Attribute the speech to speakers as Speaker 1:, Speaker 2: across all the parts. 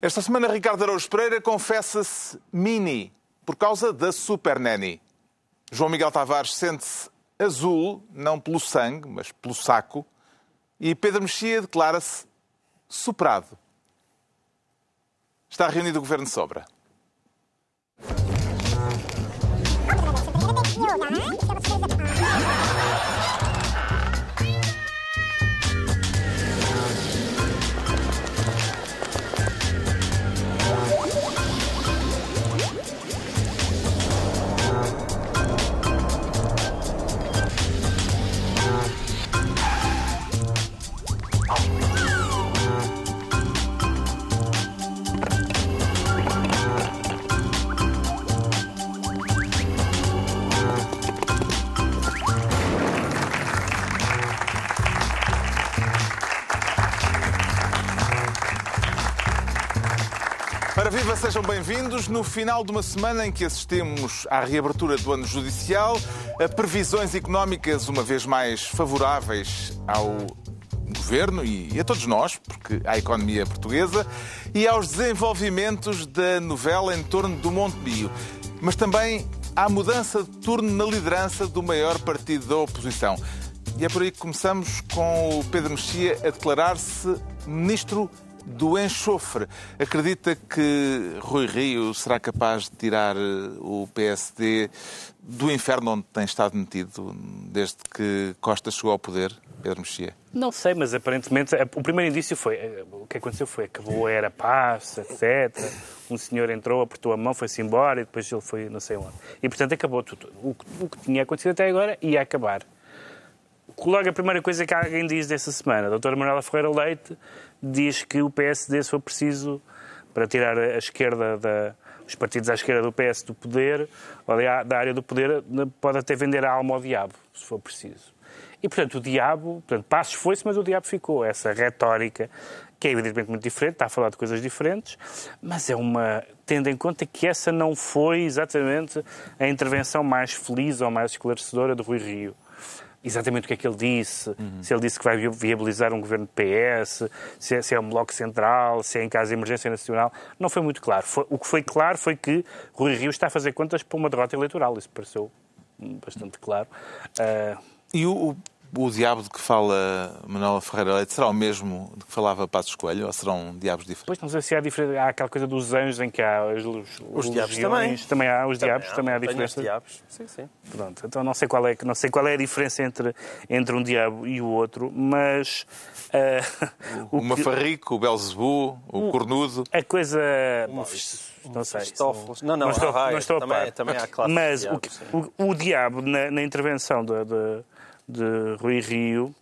Speaker 1: Esta semana, Ricardo Araújo Pereira confessa-se mini por causa da Super Nanny. João Miguel Tavares sente-se azul, não pelo sangue, mas pelo saco. E Pedro Mexia declara-se superado. Está reunido o Governo de Sobra. Sejam bem-vindos. No final de uma semana em que assistimos à reabertura do ano judicial, a previsões económicas uma vez mais favoráveis ao governo e a todos nós, porque à economia portuguesa, e aos desenvolvimentos da novela em torno do Monte Bio, mas também à mudança de turno na liderança do maior partido da oposição. E é por aí que começamos com o Pedro Mexia a declarar-se ministro do enxofre. Acredita que Rui Rio será capaz de tirar eh, o PSD do inferno onde tem estado metido desde que Costa chegou ao poder, Pedro Mexia?
Speaker 2: Não sei, mas aparentemente eh, o primeiro indício foi eh, o que aconteceu foi acabou era paz, etc. Um senhor entrou, apertou a mão, foi-se embora e depois ele foi não sei onde. E portanto acabou tudo. O, o que tinha acontecido até agora ia acabar. Logo, a primeira coisa que alguém diz dessa semana, a doutora Manuela Ferreira Leite diz que o PSD, se for preciso, para tirar a esquerda da, os partidos à esquerda do PS do poder, ou da área do poder, pode até vender a alma ao diabo, se for preciso. E, portanto, o diabo, portanto, Passos foi-se, mas o diabo ficou. Essa retórica, que é evidentemente muito diferente, está a falar de coisas diferentes, mas é uma. tendo em conta que essa não foi exatamente a intervenção mais feliz ou mais esclarecedora do Rui Rio exatamente o que é que ele disse, uhum. se ele disse que vai viabilizar um governo de PS, se é, se é um bloco central, se é em caso de emergência nacional, não foi muito claro. Foi, o que foi claro foi que Rui Rio está a fazer contas para uma derrota eleitoral, isso pareceu bastante claro. Uh...
Speaker 1: E o, o diabo de que fala Manuela Ferreira Leite será o mesmo de que falava Passos Coelho ou serão diabos diferentes?
Speaker 2: Pois não sei se há diferença. Há aquela coisa dos anjos em que há os, os,
Speaker 3: os diabos também.
Speaker 2: Também há os também diabos, há, também há diferença.
Speaker 3: diabos. Sim, sim.
Speaker 2: Pronto, então não sei qual é, não sei qual é a diferença entre, entre um diabo e o outro, mas.
Speaker 1: Uh, o, o Mafarrico, o Belzebu, o, o Cornudo.
Speaker 2: A coisa. não sei.
Speaker 3: Não, não,
Speaker 2: não estou,
Speaker 3: raio,
Speaker 2: não estou
Speaker 3: também, a par. Também há
Speaker 2: Mas
Speaker 3: diabo,
Speaker 2: o, o, o, diabo, na, na intervenção de, de de Rui Rio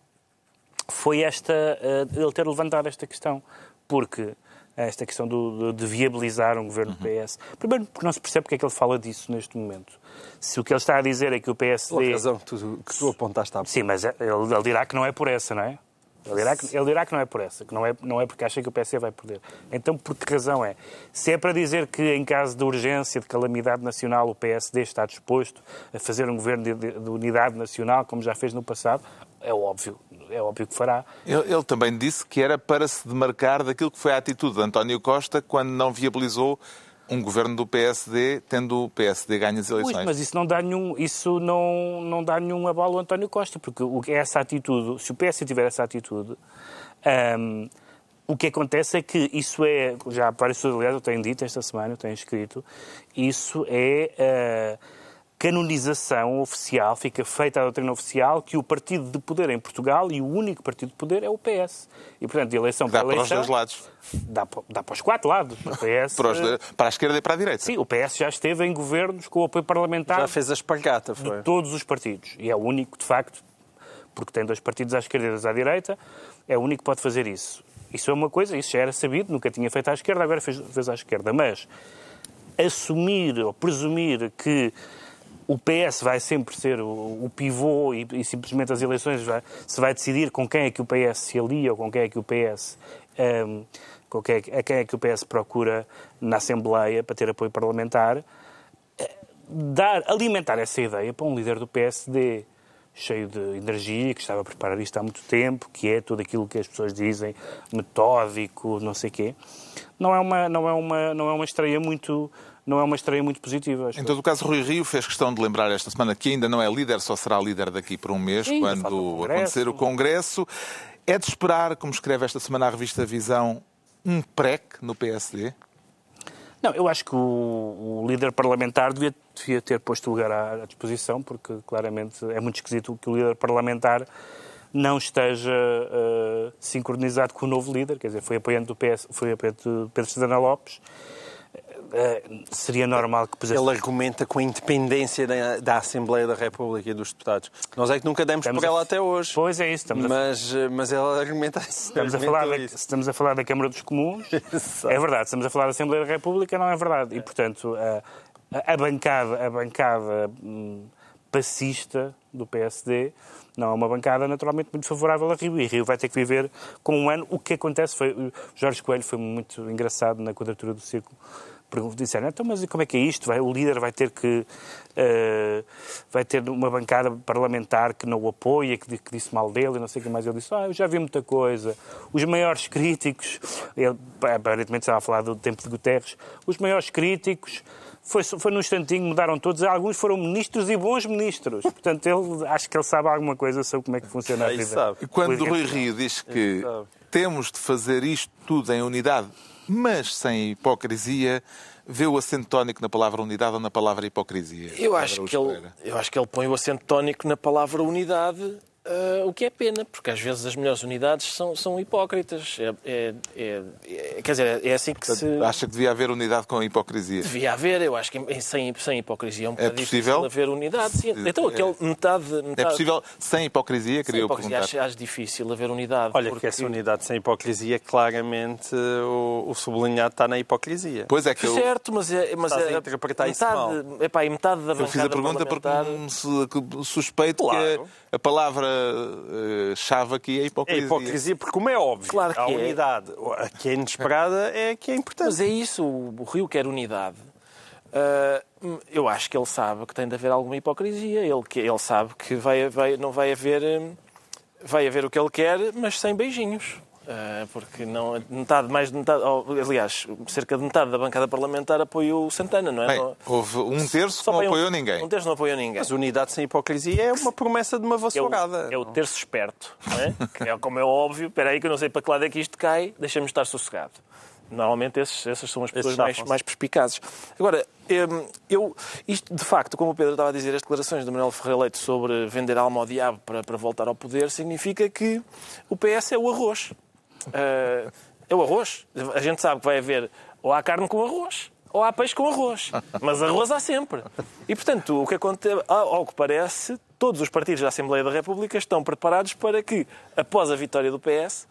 Speaker 2: foi esta, uh, ele ter levantado esta questão, porque esta questão do, de, viabilizar um governo do uhum. PS. Primeiro, porque não se percebe porque é que ele fala disso neste momento. Se o que ele está a dizer é que o PSD...
Speaker 3: Pela razão que tu, que tu apontaste há
Speaker 2: Sim, mas ele, ele dirá que não é por essa, não é? Ele dirá, que, ele dirá que não é por essa, que não é, não é porque acha que o PSD vai perder. Então, por que razão é? Se é para dizer que, em caso de urgência, de calamidade nacional, o PSD está disposto a fazer um governo de, de, de unidade nacional, como já fez no passado, é óbvio, é óbvio que fará.
Speaker 1: Ele, ele, também disse que era para se demarcar daquilo que foi a atitude de António Costa quando não viabilizou um governo do PSD, tendo o PSD ganho as eleições.
Speaker 2: Ui, mas isso não dá nenhum, isso não, não dá nenhum abalo ao António Costa, porque o, essa atitude, se o PSD tiver essa atitude, um, o que acontece é que isso é, já várias pessoas, aliás, eu tenho dito esta semana, eu tenho escrito, isso é... Uh, canonização oficial, fica feita a doutrina oficial que o partido de poder em Portugal e o único partido de poder é o PS. E, portanto, de eleição
Speaker 1: dá
Speaker 2: para
Speaker 1: eleição... Dá para os dois lados.
Speaker 2: Dá, dá para os quatro lados. O PS...
Speaker 1: para, os, para, a esquerda e para a direita.
Speaker 2: Sim, o PS já esteve em governos com o apoio parlamentar...
Speaker 3: Já fez a espalhata, foi.
Speaker 2: De todos os partidos. E é o único, de facto, porque tem dois partidos à esquerda e dois à direita, é o único que pode fazer isso. Isso é uma coisa, isso já era sabido, nunca tinha feito à esquerda, agora fez, fez à esquerda. Mas assumir ou presumir que o PS vai sempre ser o, o pivô e, e, simplesmente as eleições vai, se vai decidir com quem é que o PS se alia ou com quem é que o PS um, com quem é, a quem é que o PS procura na Assembleia para ter apoio parlamentar. Dar, alimentar essa ideia para um líder do PSD cheio de energia, que estava a preparar isto há muito tempo, que é tudo aquilo que as pessoas dizem, metódico, não sei quê, não é uma, não é uma, não é uma estreia muito não é uma estreia muito positiva.
Speaker 1: Em todo o caso, Rui Rio fez questão de lembrar esta semana que ainda não é líder, só será líder daqui por um mês,
Speaker 2: Sim,
Speaker 1: quando
Speaker 2: o
Speaker 1: acontecer o Congresso. É de esperar, como escreve esta semana a revista Visão, um PREC no PSD?
Speaker 2: Não, eu acho que o, o líder parlamentar devia, devia, ter posto o lugar à, à, disposição, porque claramente é muito esquisito que o líder parlamentar não esteja uh, sincronizado com o novo líder, quer dizer, foi apoiante do PS, foi apoiante de Pedro Santana Lopes, seria normal que
Speaker 3: pusesse... Ele argumenta com a independência da, da, Assembleia da República e dos deputados. Nós é que nunca demos estamos por ela a... até hoje.
Speaker 2: Pois é isso. Estamos
Speaker 3: mas,
Speaker 2: a...
Speaker 3: mas ela argumenta isso.
Speaker 2: Estamos, a falar da, estamos a falar da Câmara dos Comuns. é verdade. Estamos a falar da Assembleia da República, não é verdade. E, portanto, a, a bancada, a bancada hum, passista do PSD não é uma bancada naturalmente muito favorável a Rio. E Rio vai ter que viver com um ano. O que acontece foi. Jorge Coelho foi muito engraçado na quadratura do círculo disseram, então, mas como é que é isto? Vai, o líder vai ter que uh, vai ter uma bancada parlamentar que não o apoia, que, que, disse mal dele e não sei o que mais. Ele disse, ah, eu já vi muita coisa. Os maiores críticos, ele aparentemente estava a falar do tempo de Guterres, os maiores críticos foi, foi num instantinho, mudaram todos. Alguns foram ministros e bons ministros. Portanto, ele, acho que ele sabe alguma coisa sobre como é que funciona a vida.
Speaker 3: Sabe.
Speaker 1: E quando o Rui Rio diz que temos de fazer isto tudo em unidade mas sem hipocrisia, vê o acento tónico na palavra unidade ou na palavra hipocrisia?
Speaker 4: Eu acho, que ele, eu acho que ele põe o acento tónico na palavra unidade Uh, o que é pena, porque às vezes as melhores unidades são, são hipócritas. É, é, é, é quer dizer, é assim que se.
Speaker 1: Acha que devia haver unidade com hipocrisia?
Speaker 4: Devia haver, eu acho que sem, sem hipocrisia é um
Speaker 1: é possível
Speaker 4: haver unidade. Sim. Então, aquele metade, metade.
Speaker 1: É possível sem hipocrisia? Queria
Speaker 4: sem hipocrisia,
Speaker 1: acho,
Speaker 4: acho, difícil haver unidade.
Speaker 3: Olha, porque... que essa unidade sem hipocrisia, claramente o, o sublinhado está na hipocrisia.
Speaker 1: Pois é que eu...
Speaker 4: Certo, mas é. Mas
Speaker 3: Estás
Speaker 4: é,
Speaker 3: a interpretar
Speaker 4: metade,
Speaker 3: isso mal.
Speaker 4: Epá, e metade da
Speaker 1: Eu fiz a pergunta porque suspeito claro. que a palavra chave aqui é a hipocrisia.
Speaker 3: É hipocrisia, porque como é óbvio,
Speaker 4: claro que
Speaker 3: a
Speaker 4: é.
Speaker 3: unidade, a que é inesperada, é que é importante.
Speaker 4: Mas é isso, o Rio quer unidade. Uh, eu acho que ele sabe que tem de haver alguma hipocrisia. Ele, ele sabe que vai, vai, não vai haver, vai haver o que ele quer, mas sem beijinhos. Uh, porque não, metade, mais de metade, aliás, cerca de metade da bancada parlamentar apoiou o Santana, não é?
Speaker 1: Bem, houve um terço que não apoiou
Speaker 4: um,
Speaker 1: ninguém.
Speaker 4: Um terço não apoiou ninguém.
Speaker 3: Mas unidade sem hipocrisia é uma promessa de uma vassourada.
Speaker 4: É o, é o terço esperto, não é? que é como é óbvio. Espera aí que eu não sei para que lado é que isto cai, deixa-me estar sossegado. Normalmente esses, essas são as pessoas mais, mais perspicazes. Agora, hum, eu, isto de facto, como o Pedro estava a dizer, as declarações de Manuel Ferreira Leite sobre vender alma ao diabo para, para voltar ao poder, significa que o PS é o arroz. Uh, é o arroz. A gente sabe que vai haver ou há carne com arroz ou há peixe com arroz. Mas arroz há sempre. E, portanto, o que acontece, ao que parece, todos os partidos da Assembleia da República estão preparados para que, após a vitória do PS,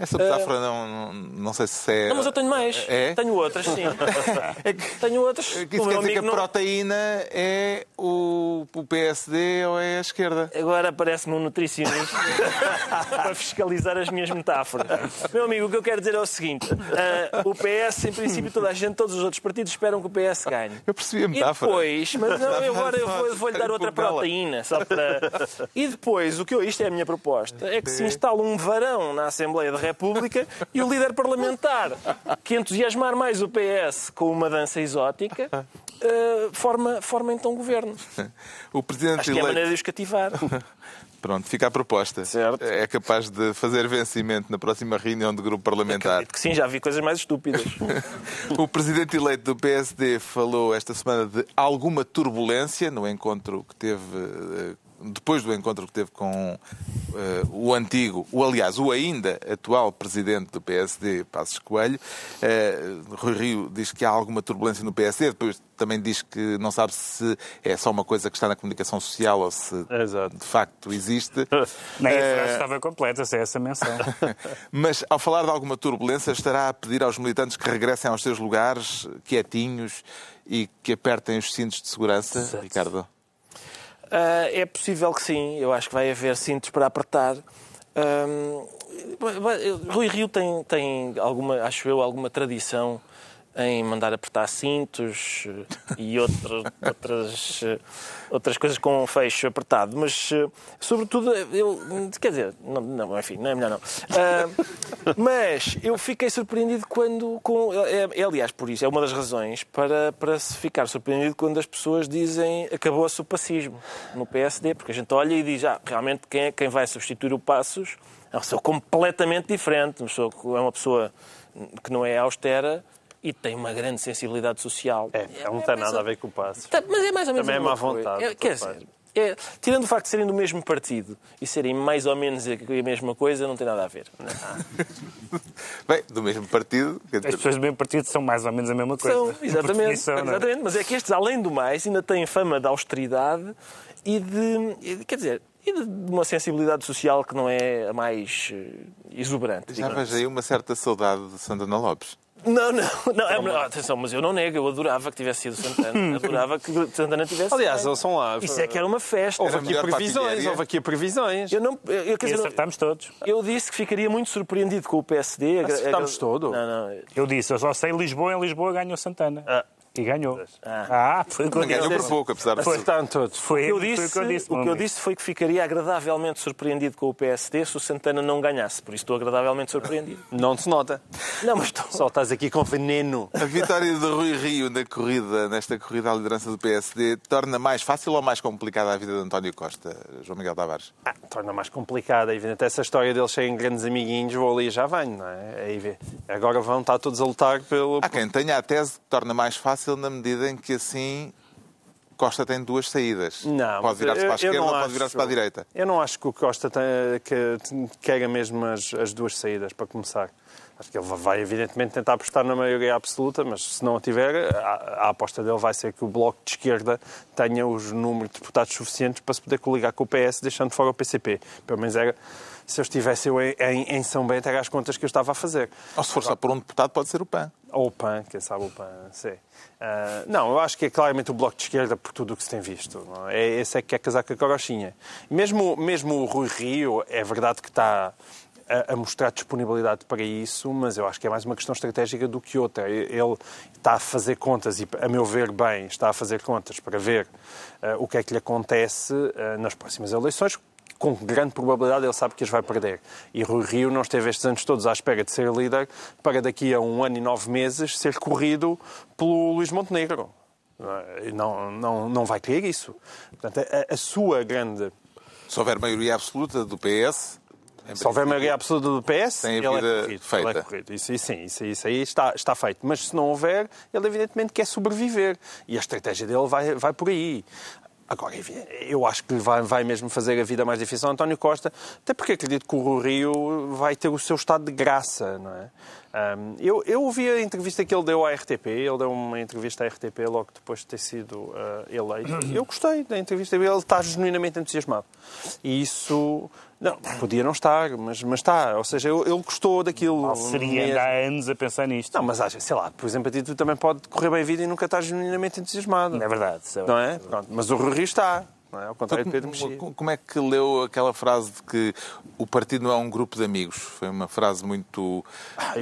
Speaker 1: essa metáfora uh, não, não, não sei se é.
Speaker 4: Não, mas eu tenho mais.
Speaker 1: É?
Speaker 4: Tenho outras, sim.
Speaker 1: é
Speaker 4: tenho outras.
Speaker 1: É que isso quer dizer que a proteína é o, o PSD ou é a esquerda?
Speaker 4: Agora parece-me um nutricionista para fiscalizar as minhas metáforas. Meu amigo, o que eu quero dizer é o seguinte: uh, o PS, em princípio, toda a gente, todos os outros partidos esperam que o PS ganhe.
Speaker 1: Eu percebi a metáfora.
Speaker 4: E depois, mas não, eu agora eu vou, vou lhe dar outra proteína. Só para... E depois, o que eu, isto é a minha proposta, é que se instala um varão na Assembleia da República e o líder parlamentar, que entusiasmar mais o PS com uma dança exótica, uh, forma, forma então governo.
Speaker 1: O presidente
Speaker 4: Acho que é a maneira de os cativar.
Speaker 1: Pronto, fica a proposta.
Speaker 4: Certo.
Speaker 1: É capaz de fazer vencimento na próxima reunião do grupo parlamentar.
Speaker 4: Acredito que sim, já vi coisas mais estúpidas.
Speaker 1: o presidente eleito do PSD falou esta semana de alguma turbulência no encontro que teve eh, depois do encontro que teve com uh, o antigo, o aliás, o ainda atual presidente do PSD, Passos Coelho, uh, Rui Rio diz que há alguma turbulência no PSD, depois também diz que não sabe se é só uma coisa que está na comunicação social ou se
Speaker 3: Exato.
Speaker 1: de facto existe.
Speaker 2: Nem a frase estava completa, se é essa menção.
Speaker 1: Mas, ao falar de alguma turbulência, estará a pedir aos militantes que regressem aos seus lugares, quietinhos, e que apertem os cintos de segurança, Exato. Ricardo?
Speaker 4: Uh, é possível que sim, eu acho que vai haver cintos para apertar. Um, Rui Rio tem, tem alguma, acho eu, alguma tradição em mandar apertar cintos e outro, outras, outras coisas com um fecho apertado, mas sobretudo eu quer dizer, não, não enfim, não é melhor não. Uh, mas eu fiquei surpreendido quando com é, é, aliás por isso é uma das razões para para se ficar surpreendido quando as pessoas dizem acabou-se o pacismo no PSD, porque a gente olha e diz ah, realmente quem é quem vai substituir o Passos é uma pessoa completamente diferente, é uma pessoa que não é austera e tem uma grande sensibilidade social.
Speaker 3: É, é não tem nada a ver com o passo.
Speaker 4: Tá, mas é mais ou menos
Speaker 3: Também é má vontade.
Speaker 4: É, quer dizer, é, tirando o facto de serem do mesmo partido e serem mais ou menos a mesma coisa, não tem nada a ver.
Speaker 1: Bem, do mesmo partido.
Speaker 2: As pessoas do mesmo partido são mais ou menos a mesma coisa.
Speaker 4: São, exatamente. exatamente. Mas é que estes, além do mais, ainda têm fama de austeridade e de. Quer dizer, e de uma sensibilidade social que não é a mais eh, exuberante.
Speaker 1: Já vejo aí uma certa saudade de Santana Lopes.
Speaker 4: Não, não, não, é, atenção, mas eu não nego, eu adorava que tivesse sido Santana. adorava que Santana tivesse.
Speaker 3: Aliás, eles são lá.
Speaker 4: Isso é que era uma festa.
Speaker 3: Houve aqui previsões, houve aqui previsões.
Speaker 4: Eu não, eu, quer
Speaker 2: dizer, e acertámos todos.
Speaker 4: Eu disse que ficaria muito surpreendido com o PSD.
Speaker 3: Acertámos todo?
Speaker 4: Não, não.
Speaker 2: Eu disse, eu só sei Lisboa, em Lisboa ganhou Santana. Ah. E ganhou.
Speaker 1: Ah, ah foi o que eu disse. Ganhou por pouco, apesar de
Speaker 3: foi. todos.
Speaker 4: Foi, o que eu disse, foi o que eu disse, o que eu disse foi que ficaria agradavelmente surpreendido com o PSD se o Santana não ganhasse. Por isso estou agradavelmente surpreendido.
Speaker 3: Não se nota.
Speaker 4: Não, mas estou...
Speaker 3: Só estás aqui com veneno.
Speaker 1: A vitória de Rui Rio na corrida, nesta corrida à liderança do PSD torna mais fácil ou mais complicada a vida de António Costa, João Miguel Tavares?
Speaker 3: Ah, torna mais complicada, é evidente. Essa história deles serem grandes amiguinhos, vou ali e já venho, não é? Aí vê. Agora vão estar todos a lutar pelo...
Speaker 1: Há quem tenha a tese que torna mais fácil na medida em que assim Costa tem duas saídas. Não, pode virar-se para a esquerda ou pode virar-se para a direita.
Speaker 3: Eu não acho que o Costa tem, que, queira mesmo as, as duas saídas, para começar. Acho que ele vai, evidentemente, tentar apostar na maioria absoluta, mas se não a tiver, a, a, aposta dele vai ser que o Bloco de Esquerda tenha os números de deputados suficientes para se poder coligar com o PS, deixando fora o PCP. Pelo menos era se eu estivesse eu em, em, São Bento, era as contas que eu estava a fazer.
Speaker 1: Ou se for só por um deputado, pode ser o PAN.
Speaker 3: Ou o PAN, quem sabe o PAN, sim. Uh, não, eu acho que é claramente o Bloco de Esquerda por tudo o que se tem visto. É? Esse é que quer casar com a carochinha. Mesmo, mesmo o Rui Rio, é verdade que está a, a, mostrar disponibilidade para isso, mas eu acho que é mais uma questão estratégica do que outra. Ele está a fazer contas, e a meu ver bem, está a fazer contas para ver uh, o que é que lhe acontece uh, nas próximas eleições, com grande probabilidade ele sabe que as vai perder. E Rui Rio não esteve estes anos todos à espera de ser líder para daqui a um ano e nove meses ser corrido pelo Luís Montenegro. Não, não, não vai querer isso. Portanto, a, a sua grande...
Speaker 1: Se houver maioria absoluta do PS,
Speaker 3: se houver maioria absoluta do PS,
Speaker 1: ele
Speaker 3: é corrido.
Speaker 1: Feita.
Speaker 3: Ele é corrido. Isso, sim, isso, isso aí está, está feito. Mas se não houver, ele evidentemente quer sobreviver. E a estratégia dele vai, vai por aí. Agora, eu acho que vai, vai mesmo fazer a vida mais difícil ao António Costa, até porque acredito que o Rio vai ter o seu estado de graça, não é? Um, eu, eu ouvi a entrevista que ele deu à RTP, ele deu uma entrevista à RTP logo depois de ter sido uh, eleito. Eu gostei da entrevista, ele está genuinamente entusiasmado. E isso não, podia não estar, mas, mas está. Ou seja, ele, ele gostou daquilo.
Speaker 2: Mal seria mesmo. há anos a pensar nisto.
Speaker 3: Não, mas sei lá, por exemplo, a ti tu também pode correr bem a vida e nunca estás genuinamente entusiasmado.
Speaker 2: Não é verdade.
Speaker 3: É não é? Pronto, mas o Rui está. É? Ao contrário de Pedro Mexia.
Speaker 1: Como é que leu aquela frase de que o partido não é um grupo de amigos? Foi uma frase muito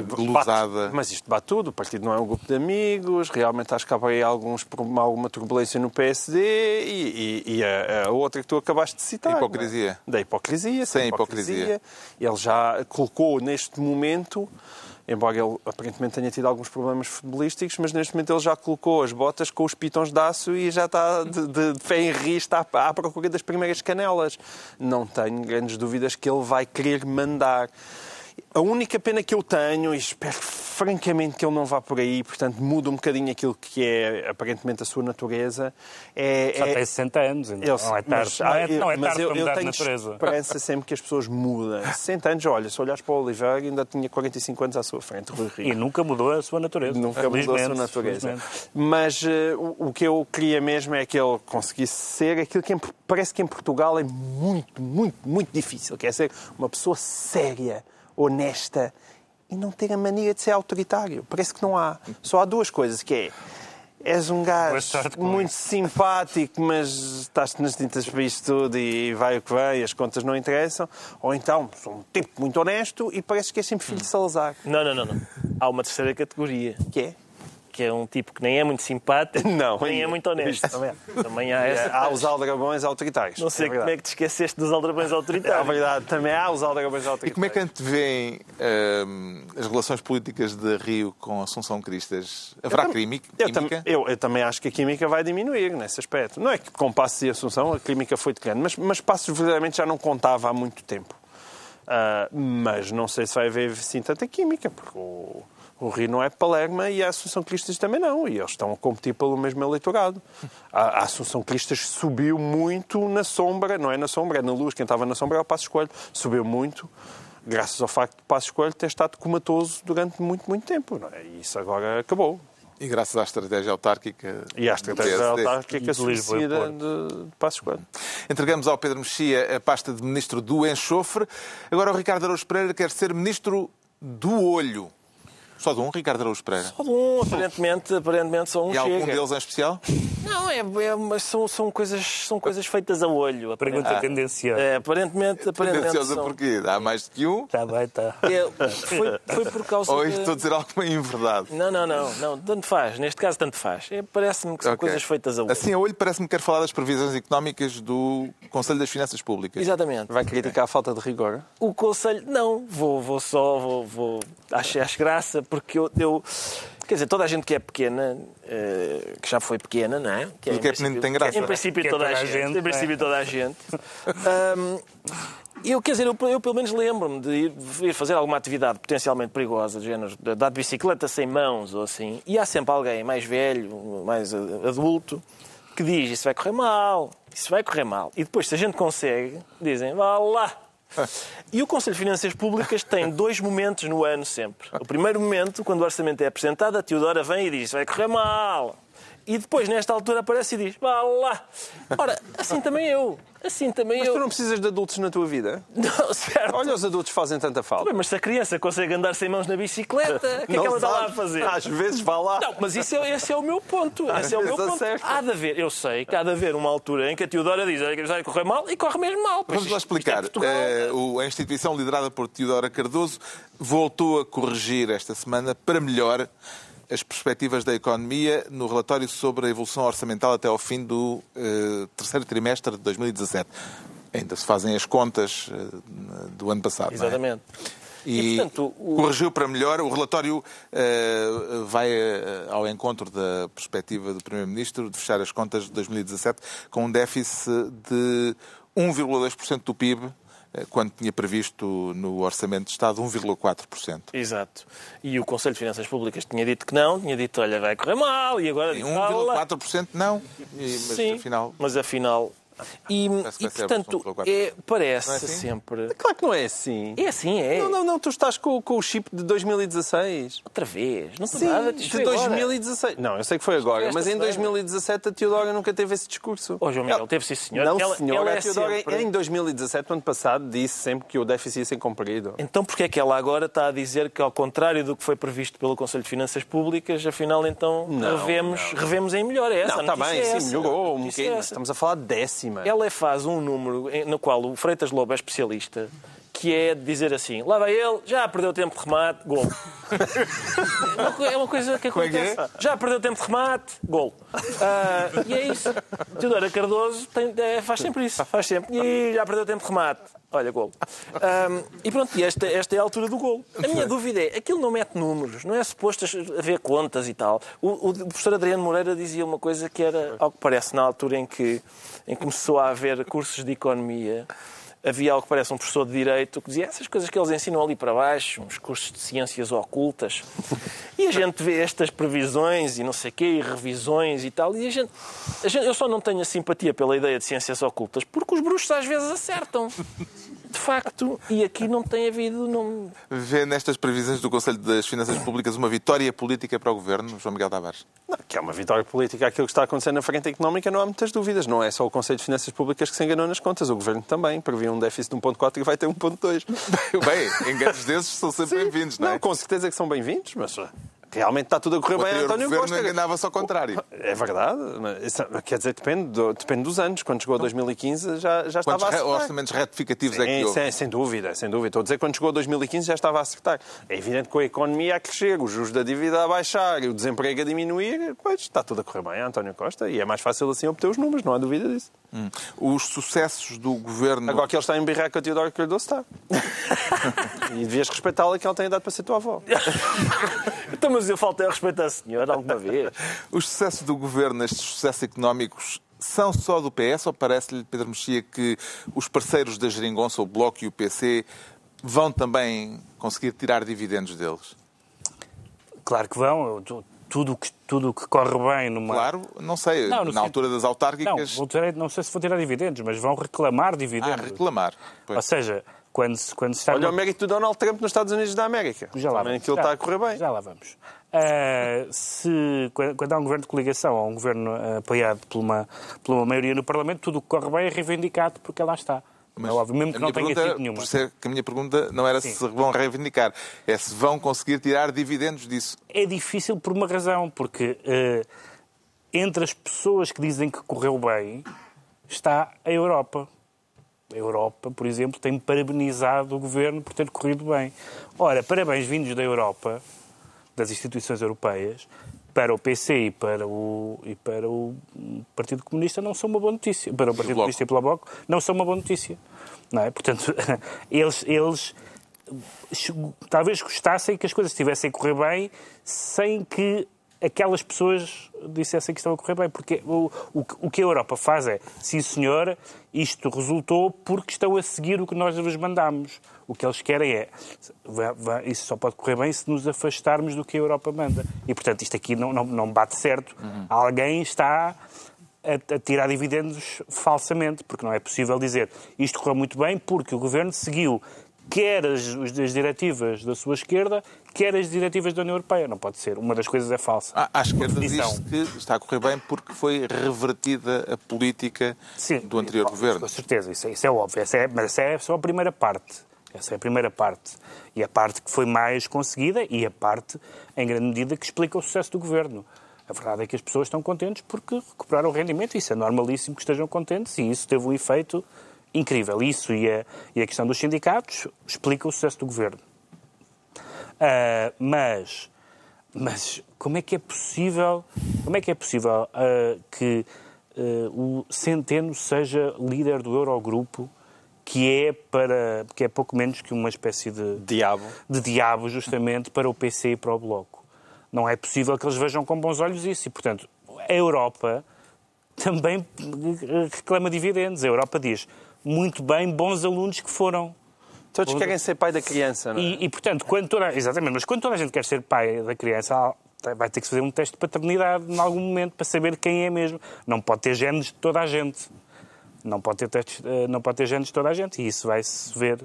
Speaker 1: glosada.
Speaker 3: Mas isto bate tudo. O partido não é um grupo de amigos. Realmente acho que há aí alguns, alguma turbulência no PSD e, e, e a, a, outra que tu acabaste de citar.
Speaker 1: A hipocrisia.
Speaker 3: É? Da hipocrisia.
Speaker 1: Sem hipocrisia. hipocrisia.
Speaker 3: Ele já colocou neste momento embora ele aparentemente tenha tido alguns problemas futebolísticos, mas neste momento ele já colocou as botas com os pitons de aço e já está de, de, de fé em está à, à procura das primeiras canelas. Não tenho grandes dúvidas que ele vai querer mandar. A única pena que eu tenho, e espero francamente que ele não vá por aí, portanto muda um bocadinho aquilo que é aparentemente a sua natureza. É,
Speaker 2: Já é... tem 60 anos, então não é tarde, mas, não é, não é tarde eu, mudar eu tenho natureza.
Speaker 3: esperança sempre que as pessoas mudam. 60 anos, olha, se olhares para o Oliveira, ainda tinha 45 anos à sua frente, Rui Rio.
Speaker 2: E nunca mudou a sua natureza.
Speaker 3: Nunca mudou a sua natureza. Mas uh, o, o que eu queria mesmo é que ele conseguisse ser aquilo que parece que em Portugal é muito, muito, muito difícil, que é ser uma pessoa séria honesta e não ter a mania de ser autoritário. Parece que não há. Só há duas coisas, que é és um gajo muito isso. simpático, mas estás-te nas tintas para isto tudo e vai o que vai, as contas não interessam. Ou então, sou um tipo muito honesto e parece que és sempre filho de Salazar.
Speaker 4: Não, não, não. não. Há uma terceira categoria.
Speaker 3: Que é?
Speaker 4: Que é um tipo que nem é muito simpático,
Speaker 3: Não,
Speaker 4: nem é muito honesto. Também, também há essa.
Speaker 3: Há os aldrabões autoritários.
Speaker 4: Não sei
Speaker 3: é
Speaker 4: como é que te esqueceste dos aldrabões
Speaker 3: É
Speaker 4: autoritários.
Speaker 3: verdade, também há os aldrabões
Speaker 1: E
Speaker 3: autoritários.
Speaker 1: como é que antevêem hum, as relações políticas de Rio com Assunção Cristas? Haverá
Speaker 3: tam-
Speaker 1: química?
Speaker 3: Eu,
Speaker 1: química?
Speaker 3: eu- eu também acho que a química vai diminuir nesse aspecto. Não é que com Passos e Assunção a química foi declinando, mas, mas Passos verdadeiramente já não contava há muito tempo. Ah, mas não sei se vai haver assim tanta química, porque o, o Rio não é Palerma e a Assunção Cristas também não, e eles estão a competir pelo mesmo eleitorado. A, a Assunção Cristas subiu muito na sombra, não é na sombra, é na luz, quem estava na sombra é o Passos Coelho, subiu muito graças ao facto de Passos Coelho ter estado comatoso durante muito, muito tempo. É? E isso agora acabou.
Speaker 1: E graças à estratégia autárquica.
Speaker 3: E à estratégia autárquica suicida de, de Passos Coelho.
Speaker 1: Entregamos ao Pedro Mexia a pasta de Ministro do Enxofre. Agora o Ricardo Araújo Pereira quer ser Ministro do Olho. Só de um, Ricardo Araújo Pereira.
Speaker 4: Só de um, aparentemente, aparentemente só um
Speaker 1: E algum
Speaker 4: chega.
Speaker 1: deles em especial?
Speaker 4: Não, é, é- mas são, são, coisas, são coisas feitas a olho.
Speaker 2: Pergunta
Speaker 1: Ah.
Speaker 2: tendenciosa.
Speaker 4: É, aparentemente, aparentemente
Speaker 1: Tendenciosa
Speaker 4: são.
Speaker 1: porquê? Há mais do que um?
Speaker 2: Está bem, está.
Speaker 4: É, foi, foi por causa
Speaker 1: Ou
Speaker 4: de...
Speaker 1: estou a dizer alguma inverdade?
Speaker 4: Não, não, não, não, tanto faz. Neste caso, tanto faz. É, Parece-me que são
Speaker 1: Ok.
Speaker 4: coisas feitas a olho.
Speaker 1: Assim, a olho parece-me que quer falar das previsões económicas do Conselho das Finanças Públicas.
Speaker 4: Exatamente.
Speaker 3: Vai criticar a falta de rigor?
Speaker 4: O conselho, não, vou, vou só, vou, vou acho, acho graça, porque eu, eu- quer dizer, toda a gente que é pequena, eh, que já foi pequena, não é?
Speaker 1: Tudo
Speaker 4: em
Speaker 1: que é
Speaker 4: princípio-
Speaker 1: pequenino tem graça.
Speaker 4: Em princípio,
Speaker 2: Que é
Speaker 4: toda,
Speaker 2: toda
Speaker 4: a gente.
Speaker 2: gente,
Speaker 4: em princípio,
Speaker 2: é.
Speaker 4: toda a gente. Eu, quer dizer, eu, eu pelo menos lembro-me de ir, ir fazer alguma atividade potencialmente perigosa, do género de dar de bicicleta sem mãos ou assim, e há sempre alguém mais velho, mais a- adulto, que diz isso vai correr mal, isso vai correr mal. E depois, se a gente consegue, dizem vá lá. E o Conselho de Finanças Públicas tem dois momentos no ano sempre. O primeiro momento, quando o orçamento é apresentado, a Teodora vem e diz vai correr mal. E depois, nesta altura, aparece e diz vá lá. Ora, assim também eu. Assim também
Speaker 3: Mas
Speaker 4: eu.
Speaker 3: tu não precisas de adultos na tua vida?
Speaker 4: Não, certo.
Speaker 3: Olha, os adultos fazem tanta falta.
Speaker 4: Bem, mas se a criança consegue andar sem mãos na bicicleta, o que é que ela está lá a fazer?
Speaker 3: Às vezes vá lá.
Speaker 4: Não, mas isso é, esse é o meu ponto.
Speaker 3: Às
Speaker 4: Esse é o meu ponto.
Speaker 3: acerta.
Speaker 4: Há de haver, eu sei que há de haver uma altura em que a Teodora diz "Olha, que vai correr mal e corre mesmo mal. Pois
Speaker 1: Vamos lá
Speaker 4: é
Speaker 1: explicar. O- a instituição liderada por Teodora Cardoso voltou a corrigir esta semana para melhor as perspectivas da economia no relatório sobre a evolução orçamental até ao fim do eh, terceiro trimestre de 2017. Ainda se fazem as contas eh, do ano passado. é?
Speaker 4: Exatamente.
Speaker 1: E,
Speaker 4: E, portanto, o-
Speaker 1: corrigiu para melhor. O relatório eh, vai ao encontro da perspectiva do Primeiro-Ministro de fechar as contas de 2017 com um déficit de 1,2% do PIB, quando tinha previsto no Orçamento de Estado 1,4%.
Speaker 4: Exato. E o Conselho de Finanças Públicas tinha dito que não, tinha dito, olha, vai correr mal, e agora
Speaker 1: E
Speaker 4: diz, "Vá lá."
Speaker 1: 1,4% não. E- mas
Speaker 4: Sim,
Speaker 1: afinal.
Speaker 4: mas afinal... E,
Speaker 1: Parece
Speaker 4: e portanto,
Speaker 1: 1,4%.
Speaker 4: é, parece
Speaker 1: Não é assim?
Speaker 4: sempre...
Speaker 3: Claro que não é assim.
Speaker 4: É assim, é.
Speaker 3: Não, não, não. Tu estás com, com o chip de 2016.
Speaker 4: Outra vez. Não
Speaker 3: Sim,
Speaker 4: nada,
Speaker 3: de
Speaker 4: isto foi agora.
Speaker 3: 2016. Não, eu sei que foi agora, mas em
Speaker 4: semana.
Speaker 3: 2017 a Teodora nunca teve esse discurso.
Speaker 4: Oh, João Miguel,
Speaker 3: Ela-
Speaker 4: teve sim, senhor.
Speaker 3: Não,
Speaker 4: Ela-
Speaker 3: senhor.
Speaker 4: ela é
Speaker 3: a Teodora,
Speaker 4: sempre-
Speaker 3: em 2017, no ano passado, disse sempre que o déficit ia ser cumprido.
Speaker 4: Então porquê é que ela agora está a dizer que, ao contrário do que foi previsto pelo Conselho de Finanças Públicas, afinal então
Speaker 3: Não,
Speaker 4: revemos, revemos em melhor? É essa,
Speaker 3: Não, está bem,
Speaker 4: é
Speaker 3: sim, melhorou um
Speaker 4: é
Speaker 3: bocadinho. Estamos a falar de décima.
Speaker 4: Ela faz um número no qual o Freitas Lobo é especialista, que é dizer assim, lá vai ele, já perdeu tempo de remate, gol. É uma é uma coisa que
Speaker 1: é que
Speaker 4: acontece.
Speaker 1: é?
Speaker 4: Já perdeu tempo de remate, gol. Ah, e é isso. Teodora Cardoso tem- é, faz sempre isso. Faz sempre. E já perdeu tempo de remate. Olha, gol. Ah, e pronto, e esta, esta é a altura do gol. A minha dúvida é, aquilo não mete números, não é suposto haver contas e tal. O, o professor Adriano Moreira dizia uma coisa que era, ao que parece, na altura em que, em que começou a haver cursos de economia, havia algo que parece um professor de Direito que dizia essas coisas que eles ensinam ali para baixo, uns cursos de ciências ocultas. E a gente vê estas previsões e não sei quê, e revisões e tal, e a gente, a gente- eu só não tenho a simpatia pela ideia de ciências ocultas porque os bruxos às vezes acertam. De facto, e aqui não tem havido... Não...
Speaker 1: Vê nestas previsões do Conselho das Finanças Públicas uma vitória política para o Governo, João Miguel Tavares?
Speaker 3: Não, que é uma vitória política. Aquilo que está acontecendo na frente económica não há muitas dúvidas. Não é só o Conselho de Finanças Públicas que se enganou nas contas. O Governo também previa um déficit de 1.4 e vai ter 1.2.
Speaker 1: Bem, enganos desses são sempre bem-vindos, não é?
Speaker 3: com certeza que são bem-vindos, mas realmente está tudo a correr
Speaker 1: O
Speaker 3: bem a António
Speaker 1: governo
Speaker 3: Costa.
Speaker 1: enganava-se ao contrário.
Speaker 3: É verdade. mas isso- quer dizer, depende, do- depende dos anos. Quando chegou a 2015 já, já
Speaker 1: Quantos
Speaker 3: estava a
Speaker 1: orçamentos retificativos é que
Speaker 3: Sim,
Speaker 1: houve?
Speaker 3: sem, sem dúvida, sem dúvida. Estou a dizer que quando chegou a 2015 já estava a acertar. É evidente que com a economia a crescer, os juros da dívida a baixar e o desemprego a diminuir, pois está tudo a correr bem a António Costa e é mais fácil assim obter os números, não há dúvida disso.
Speaker 1: Hum. Os sucessos do governo.
Speaker 3: Agora que ele está em birra com a Teodoro Cardoso está. e devias respeitá-la que ele tem idade para ser tua avó.
Speaker 4: Então, mas eu faltei ao respeito à senhora alguma vez.
Speaker 1: Os sucessos do governo, estes sucessos económicos, são só do PS ou parece-lhe, Pedro Mexia, que os parceiros da Geringonça, o Bloco e o PC, vão também conseguir tirar dividendos deles?
Speaker 2: Claro que vão. Tu- Tudo que, tudo que corre bem numa.
Speaker 1: Claro, não sei,
Speaker 2: Não,
Speaker 1: na
Speaker 2: sentido-
Speaker 1: altura das
Speaker 2: Não,
Speaker 1: autárquicas,
Speaker 2: vou ter- não sei se vão tirar dividendos, mas vão reclamar dividendos.
Speaker 1: reclamar. Pois.
Speaker 2: Ou seja, quando se, quando se está.
Speaker 3: Olha o mérito do Donald Trump nos Estados Unidos da América.
Speaker 2: Já lá
Speaker 3: Também
Speaker 2: vamos.
Speaker 3: aquilo
Speaker 2: Já-
Speaker 3: está a correr bem.
Speaker 2: Já lá vamos. Ah, se, quando há um governo de coligação ou um governo ah, apoiado por uma, por uma maioria no Parlamento, tudo o que corre bem é reivindicado porque lá está. É óbvio, mesmo que não tenha
Speaker 1: era-
Speaker 2: nenhuma.
Speaker 1: Por é que a minha pergunta não era se vão reivindicar, é se vão conseguir tirar dividendos disso.
Speaker 2: É difícil por uma razão, porque eh, entre as pessoas que dizem que correu bem está a Europa. A Europa, por exemplo, tem parabenizado o governo por ter corrido bem. Ora, parabéns vindos da Europa, das instituições europeias, para o PC e para o, e para o Partido Comunista não são uma boa notícia. Para o Partido. Comunista e pela Bloco não são uma boa notícia. Não é? Portanto, eles, eles talvez gostassem que as coisas estivessem a correr bem sem que aquelas pessoas dissessem que estão a correr bem. Porque o, o, o que a Europa faz é, sim senhor, isto resultou porque estão a seguir o que nós lhes mandamos. O que eles querem é, isso só pode correr bem se nos afastarmos do que a Europa manda. E, portanto, isto aqui não, não, não bate certo. Alguém está a, a tirar dividendos falsamente, porque não é possível dizer isto correu muito bem porque o governo seguiu quer as, as diretivas da sua esquerda, quer as diretivas da União Europeia. Não pode ser. Uma das coisas é falsa.
Speaker 1: À, à esquerda diz-se que está a correr bem porque foi revertida a política
Speaker 2: Sim,
Speaker 1: do anterior
Speaker 2: com
Speaker 1: governo.
Speaker 2: certeza, isso, é- isso é óbvio. Essa é, mas essa é só a primeira parte. Essa é a primeira parte. E a parte que foi mais conseguida e a parte, em grande medida, que explica o sucesso do governo. A verdade é que as pessoas estão contentes porque recuperaram o rendimento. Isso é normalíssimo que estejam contentes e isso teve um efeito incrível. Isso e a, e a questão dos sindicatos explica o sucesso do governo. Ah, mas, mas como é que é possível, como é que é possível ah, que ah, o Centeno seja líder do Eurogrupo, que é para que é pouco menos que uma espécie de
Speaker 3: Diabo.
Speaker 2: de diabo justamente para o PC e para o Bloco. Não é possível que eles vejam com bons olhos isso e, portanto, a Europa também reclama dividendos. A Europa diz muito bem, bons alunos que foram.
Speaker 3: Todos querem ser pai da criança, não é?
Speaker 2: E, e, portanto, quando toda, exatamente, mas quando toda a gente quer ser pai da criança, vai ter que fazer um teste de paternidade em algum momento para saber quem é mesmo. Não pode ter genes de toda a gente. Não pode ter, testes, eh, não pode ter genes de toda a gente. E isso vai-se ver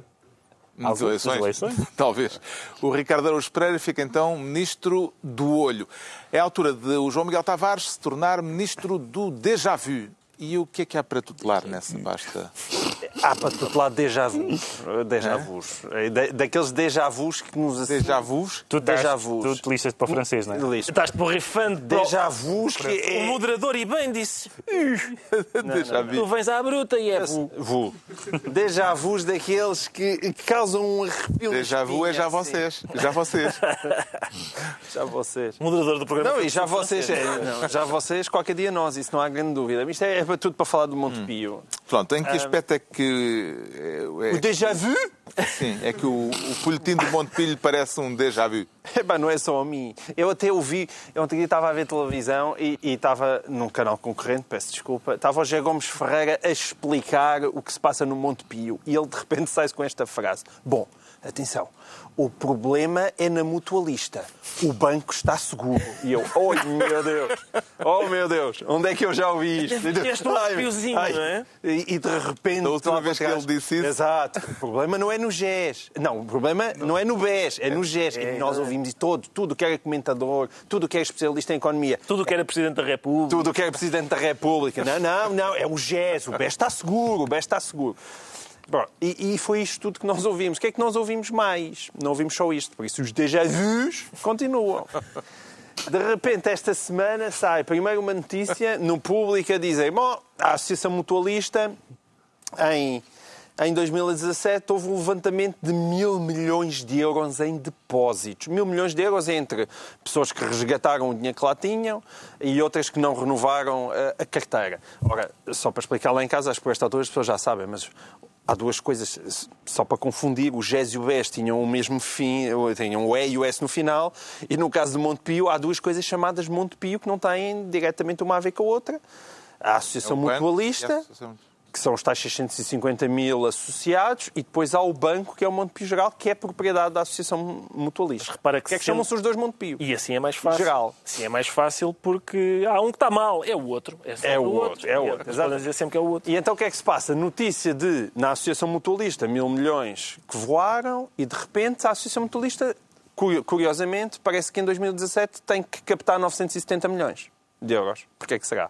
Speaker 1: Nas eleições?
Speaker 2: eleições?
Speaker 1: Talvez. O Ricardo Araújo Pereira fica então ministro do olho. É a altura de o João Miguel Tavares se tornar ministro do déjà vu. E o que é que há para tutelar nessa pasta?
Speaker 3: Há para tutelar déjà vus. Déjà vus. É da- Daqueles déjà vus que nos...
Speaker 1: Déjà vus?
Speaker 2: Tu, estás,
Speaker 3: Déjà vus.
Speaker 2: tu lixas para o francês, não é?
Speaker 3: Listo.
Speaker 4: Estás borrifando
Speaker 3: Déjà vus que
Speaker 4: O
Speaker 3: é...
Speaker 4: moderador e bem disse.
Speaker 1: déjà
Speaker 4: Tu
Speaker 1: vu.
Speaker 4: vens à bruta e é.
Speaker 3: Vu. Déjà vus daqueles que, causam um arrepio.
Speaker 1: Déjà vu é já vocês. Já vocês.
Speaker 3: Já vocês.
Speaker 4: Moderador do programa.
Speaker 3: Não, e já vocês, é, não, já vocês, qualquer dia nós, isso não há grande dúvida. Isto é, é para tudo para falar do Montepio.
Speaker 1: Pronto, em que aspecto é que. É,
Speaker 3: O déjà vu?
Speaker 1: sim, é que o, o folhetim do Montepilho parece um déjà vu.
Speaker 3: Epá, não é só a mim. Eu até ouvi, eu ontem dia estava a ver televisão e, e estava num canal concorrente, peço desculpa, estava o José Gomes Ferreira a explicar o que se passa no Monte Pio e ele de repente sai-se com esta frase. Bom, atenção, o problema é na mutualista. O banco está seguro. E eu, oh meu Deus, oh meu Deus, onde é que eu já ouvi isto?
Speaker 4: Este um arrepiozinho, não é?
Speaker 3: E, e de repente...
Speaker 1: Da última vez que ele disse isso-
Speaker 3: Exato. O problema não é no GES. Não, o problema não é no BES, é no GES. E nós ouvimos isso todo, tudo que era comentador, tudo que era especialista em economia.
Speaker 4: Tudo que era Presidente da República.
Speaker 3: Tudo o que é Presidente da República. Não, não, não, é o GES. O BES está seguro, o BES está seguro. Bom, e, e, foi isto tudo que nós ouvimos. O que é que nós ouvimos mais? Não ouvimos só isto, por isso os déjà vus continuam. De repente, esta semana sai primeiro uma notícia no público a dizer: bom, a Associação Mutualista em em 2017 houve um levantamento de mil milhões de euros em depósitos. Mil milhões de euros entre pessoas que resgataram o dinheiro que lá tinham e outras que não renovaram a, carteira. Ora, só para explicar lá em casa, acho que por esta altura as pessoas já sabem, mas há duas coisas, só para confundir, o GES e o BES tinham o mesmo fim, tinham o E e o S no final, e no caso do Montepio há duas coisas chamadas Montepio que não têm diretamente uma a ver com a outra. A Associação é Mutualista que são os tais 650 mil associados, e depois há o banco, que é o Montepio Geral, que é propriedade da Associação Mutualista. Mas repara que, que é que chamam-se os dois Montepio.
Speaker 4: E assim é mais fácil.
Speaker 3: Geral.
Speaker 4: Assim é mais fácil porque há um que está mal, é o outro.
Speaker 3: É, é o outro, outro, é o outro.
Speaker 4: Podem dizer sempre que é o outro.
Speaker 3: E então o que é que se passa? Notícia de, na Associação Mutualista, mil milhões que voaram, e de repente a Associação Mutualista, curiosamente, parece que em 2017 tem que captar 970 milhões de euros. Porquê que será?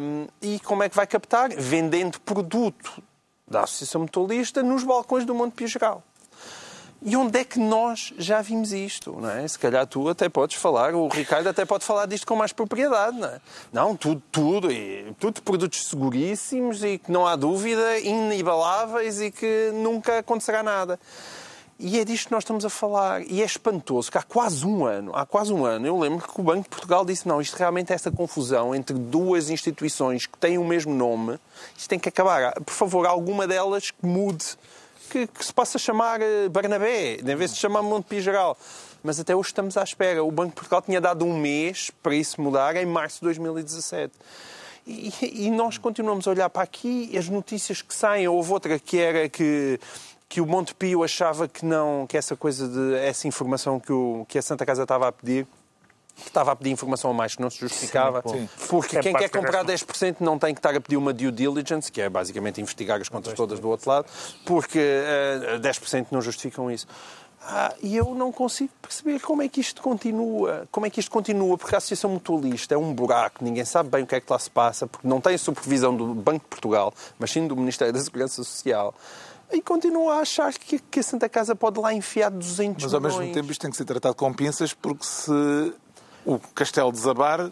Speaker 3: Um, e como é que vai captar? Vendendo produto da Associação Mutualista nos balcões do Monte Pio Geral. E onde é que nós já vimos isto? Não é? Se calhar tu até podes falar, o Ricardo até pode falar disto com mais propriedade. Não, é? não tudo, tudo, e tudo produtos seguríssimos e que não há dúvida, inibaláveis e que nunca acontecerá nada. E é disto que nós estamos a falar. E é espantoso que há quase um ano, há quase um ano, eu lembro que o Banco de Portugal disse não, isto realmente é esta confusão entre duas instituições que têm o mesmo nome, isto tem que acabar. Por favor, alguma delas que mude, que, que se possa chamar eh, Barnabé, em vez de chamar Montepio Geral. Mas até hoje estamos à espera. O Banco de Portugal tinha dado um mês para isso mudar em março de 2017. E, e nós continuamos a olhar para aqui, as notícias que saem, houve outra que era que que o Montepio achava que não, que essa coisa de essa informação que, o, que a Santa Casa estava a pedir que estava a pedir informação a mais que não se justificava, Sim, porque é quem quer comprar 10% não tem que estar a pedir uma due diligence, que é basicamente investigar as contas todas do outro lado, porque uh, eh, 10% não justificam isso. Ah, e eu não consigo perceber como é que isto continua. Como é que isto continua? Porque a Associação Mutualista é um buraco, ninguém sabe bem o que é que lá se passa, porque não tem a supervisão do Banco de Portugal, mas sim do Ministério da Segurança Social e continuo a achar que, que a Santa Casa pode lá enfiar 200
Speaker 1: Mas ao mesmo tempo isto tem que ser tratado com pinças porque se o castelo desabar,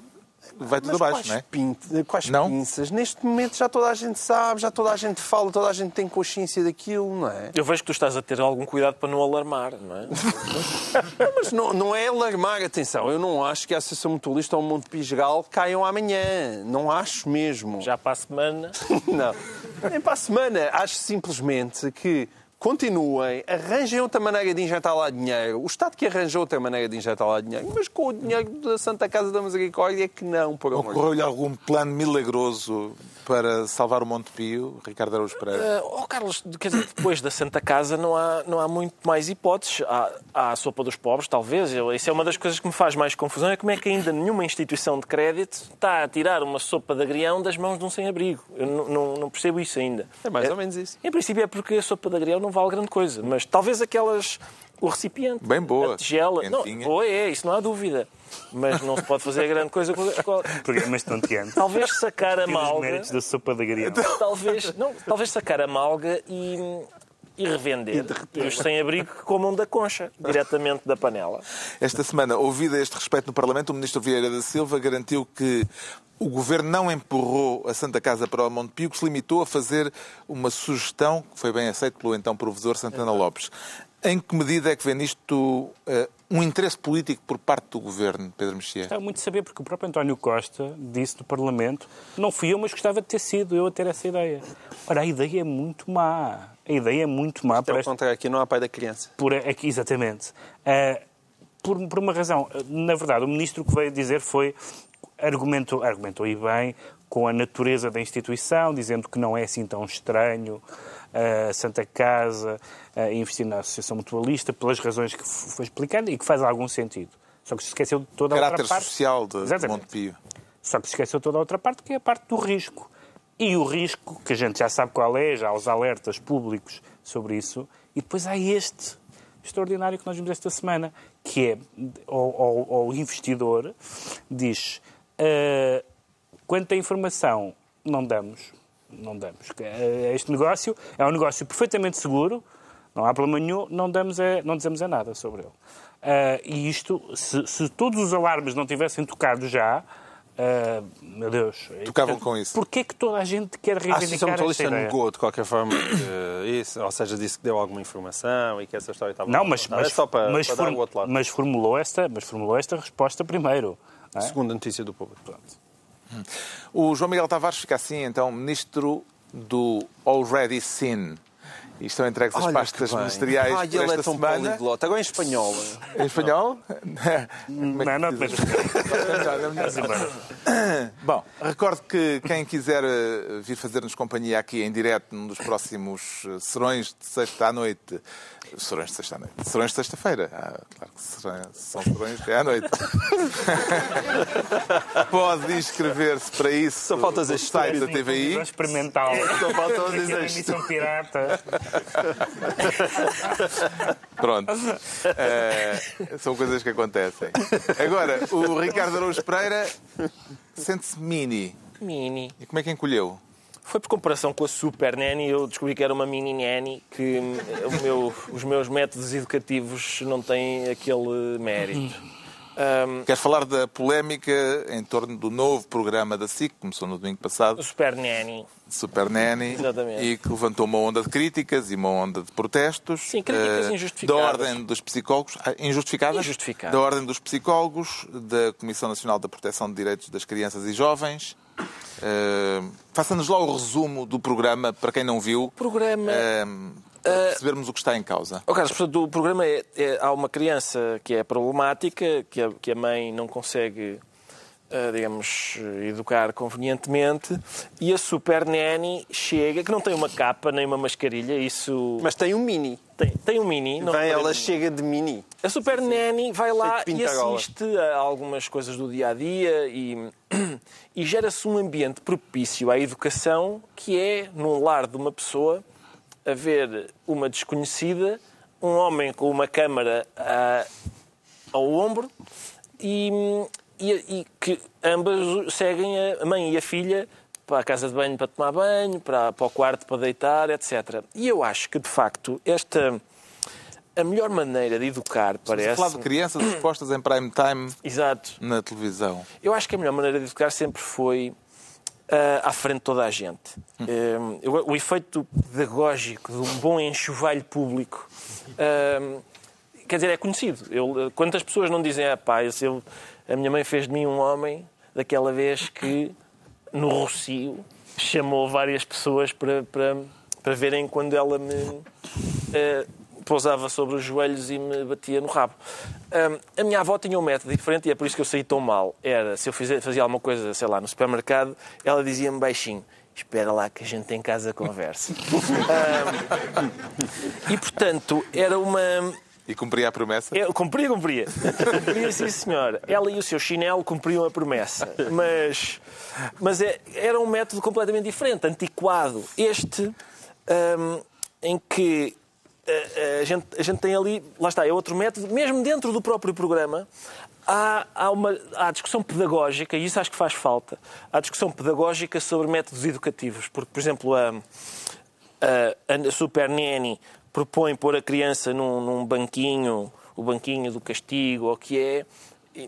Speaker 1: vai tudo abaixo, não é?
Speaker 3: Pinta, quais não? pinças? Neste momento já toda a gente sabe, já toda a gente fala, toda a gente tem consciência daquilo, não é?
Speaker 4: Eu vejo que tu estás a ter algum cuidado para não alarmar, não é?
Speaker 3: não, mas não, não é alarmar, atenção. Eu não acho que a Associação Mutualista ou o Monte Pisgal caiam amanhã. Não acho mesmo.
Speaker 4: Já para a semana?
Speaker 3: não. Nem para a semana. Acho simplesmente que continuem, arranjem outra maneira de injetar lá dinheiro. O Estado que arranjou outra maneira de injetar lá dinheiro, mas com o dinheiro da Santa Casa da Misericórdia que não, por
Speaker 1: amor Ocorreu-lhe algum plano milagroso para salvar o Monte Pio, Ricardo Araújo Pereira?
Speaker 4: Uh, oh, Carlos, quer dizer, depois da Santa Casa não há, não há muito mais hipóteses. Há, há a sopa dos pobres, talvez. Isso é uma das coisas que me faz mais confusão, é como é que ainda nenhuma instituição de crédito está a tirar uma sopa de agrião das mãos de um sem-abrigo. Eu não, não, não, percebo isso ainda.
Speaker 3: É mais é, ou menos isso.
Speaker 4: Em princípio é porque a sopa de agrião não vale grande coisa, mas talvez aquelas. O recipiente.
Speaker 1: Bem boa.
Speaker 4: A tigela. Não, boa é, isso não há dúvida. Mas não se pode fazer grande coisa com.
Speaker 2: Programas tonteantes.
Speaker 4: Talvez sacar a malga.
Speaker 2: da sopa da agrião.
Speaker 4: Talvez, não, talvez sacar a malga e e revender. E, os sem-abrigo que comam da concha, diretamente da panela.
Speaker 1: Esta semana, ouvido a este respeito no Parlamento, o Ministro Vieira da Silva garantiu que o Governo não empurrou a Santa Casa para o Monte Pio, que se limitou a fazer uma sugestão que foi bem aceita pelo então Provedor Santana Lopes. Em que medida é que vê nisto uh, um interesse político por parte do Governo, Pedro Mexia?
Speaker 2: Está muito a saber, porque o próprio António Costa disse no Parlamento não fui eu, mas gostava de ter sido eu a ter essa ideia. Ora, a ideia é muito má. A ideia é muito má.
Speaker 3: Pelo contrário, aqui não há pai da criança.
Speaker 2: Por, aqui, exatamente. Uh, por, por uma razão. Na verdade, o ministro que veio dizer foi argumentou, argumentou e bem com a natureza da instituição, dizendo que não é assim tão estranho a Santa Casa a investir na Associação Mutualista, pelas razões que foi explicando e que faz algum sentido. Só que se esqueceu de toda a
Speaker 1: Caráter
Speaker 2: outra parte.
Speaker 1: social de, de Montepio.
Speaker 2: Só que se esqueceu toda a outra parte, que é a parte do risco. E o risco, que a gente já sabe qual é, já há os alertas públicos sobre isso, e depois há este extraordinário que nós vimos esta semana, que é o investidor diz uh, quanto a informação não damos, não damos. Eh, este negócio é um negócio perfeitamente seguro, não há problema nenhum, não, damos é, não dizemos é nada sobre ele. Uh, e isto, se, se, todos os alarmes não tivessem tocado já, uh, meu Deus.
Speaker 1: Tocavam com isso.
Speaker 2: Porquê que toda a gente quer reivindicar
Speaker 3: a Associação negou, de qualquer forma, isso, ou seja, disse que deu alguma informação e que essa história estava...
Speaker 2: Não, mas, mas, é só para, mas, para form, lado. mas, formulou esta, mas formulou esta resposta primeiro.
Speaker 3: É? Segunda notícia do público. Pronto.
Speaker 1: O João Miguel Tavares fica assim, então, ministro do Already Seen. E estão entregues as pastas ministeriais
Speaker 3: Ai,
Speaker 1: ele
Speaker 3: é tão
Speaker 1: semana.
Speaker 3: poliglota. Agora em espanhol.
Speaker 1: Em espanhol?
Speaker 2: não, não, não.
Speaker 1: Bom, recordo que quem quiser eh, vir fazer-nos companhia aqui em direto num dos próximos eh, serões de sexta à noite, Serões de sexta à noite. Serões de sexta-feira. Ah, claro que são serões é à noite. Pode inscrever-se para isso
Speaker 3: Só falta
Speaker 1: no site da TVI.
Speaker 2: experimental.
Speaker 3: Só falta dizer
Speaker 2: emissão pirata.
Speaker 1: Pronto. É, são coisas que acontecem. Agora, o Ricardo Araújo Pereira sente-se mini.
Speaker 4: Mini.
Speaker 1: E como é que encolheu?
Speaker 4: Foi por comparação com a Super Nanny, eu descobri que era uma mini nanny, que hum, meu, os meus métodos educativos não têm aquele mérito.
Speaker 1: Um, Queres falar da polémica em torno do novo programa da SIC, que começou no domingo passado?
Speaker 4: Super Nanny.
Speaker 1: Super Nanny.
Speaker 4: Exatamente.
Speaker 1: E que levantou uma onda de críticas e uma onda de protestos.
Speaker 4: Sim, críticas uh, injustificadas.
Speaker 1: Da ordem dos psicólogos. Ah, injustificadas?
Speaker 4: Injustificadas.
Speaker 1: Da ordem dos psicólogos, da Comissão Nacional da Proteção de Direitos das Crianças e Jovens Uh, Faça-nos lá o resumo do programa, para quem não viu.
Speaker 4: Programa.
Speaker 1: Uh, para percebermos o que está em causa.
Speaker 4: Oh, Carlos, portanto, o programa é, é, Há uma criança que é problemática, que a, que a mãe não consegue, uh, digamos, educar convenientemente, e a Super Nanny chega, que não tem uma capa nem uma mascarilha, isso.
Speaker 3: Mas tem um mini.
Speaker 4: Tem, tem um mini.
Speaker 3: Não Vem, ela chega de mini.
Speaker 4: A Super Nanny vai lá e assiste a algumas coisas do dia a dia e, e gera-se um ambiente propício à educação que é, num lar de uma pessoa, haver uma desconhecida, um homem com uma câmara a, ao ombro e, e, e, que ambas seguem a mãe e a filha para a casa de banho para tomar banho, para, para o quarto para deitar, etc. E eu acho que, de facto, esta a melhor maneira de educar parece.
Speaker 1: falar de crianças expostas em prime time
Speaker 4: Exato.
Speaker 1: na televisão.
Speaker 4: Eu acho que a melhor maneira de educar sempre foi uh, à frente de toda a gente. Hum. O efeito pedagógico de um bom enxovalho público. Uh, quer dizer, é conhecido. Eu, quantas pessoas não dizem, ah, pá, eu, a minha mãe fez de mim um homem daquela vez que no Rocio, chamou várias pessoas para, para, para verem quando ela me uh, pousava sobre os joelhos e me batia no rabo. A minha avó tinha um método diferente e é por isso que eu saí tão mal. Era, se eu fizia, fazia alguma coisa, sei lá, no supermercado, ela dizia-me baixinho, espera lá que a gente em casa conversa. um, e, portanto, era uma
Speaker 1: e cumpria a promessa?
Speaker 4: Eu, cumpria, cumpria. cumpria, sim, senhor. Ela e o seu chinelo cumpriam a promessa. Mas, mas é, era um método completamente diferente, antiquado. Este, um, em que a, a, gente, a gente tem ali, lá está, é outro método, mesmo dentro do próprio programa, há, há, uma, há discussão pedagógica, e isso acho que faz falta, há discussão pedagógica sobre métodos educativos. Porque, por exemplo, a, a, a Super Nanny propõe pôr a criança num, num banquinho, o banquinho do castigo, ou o que é,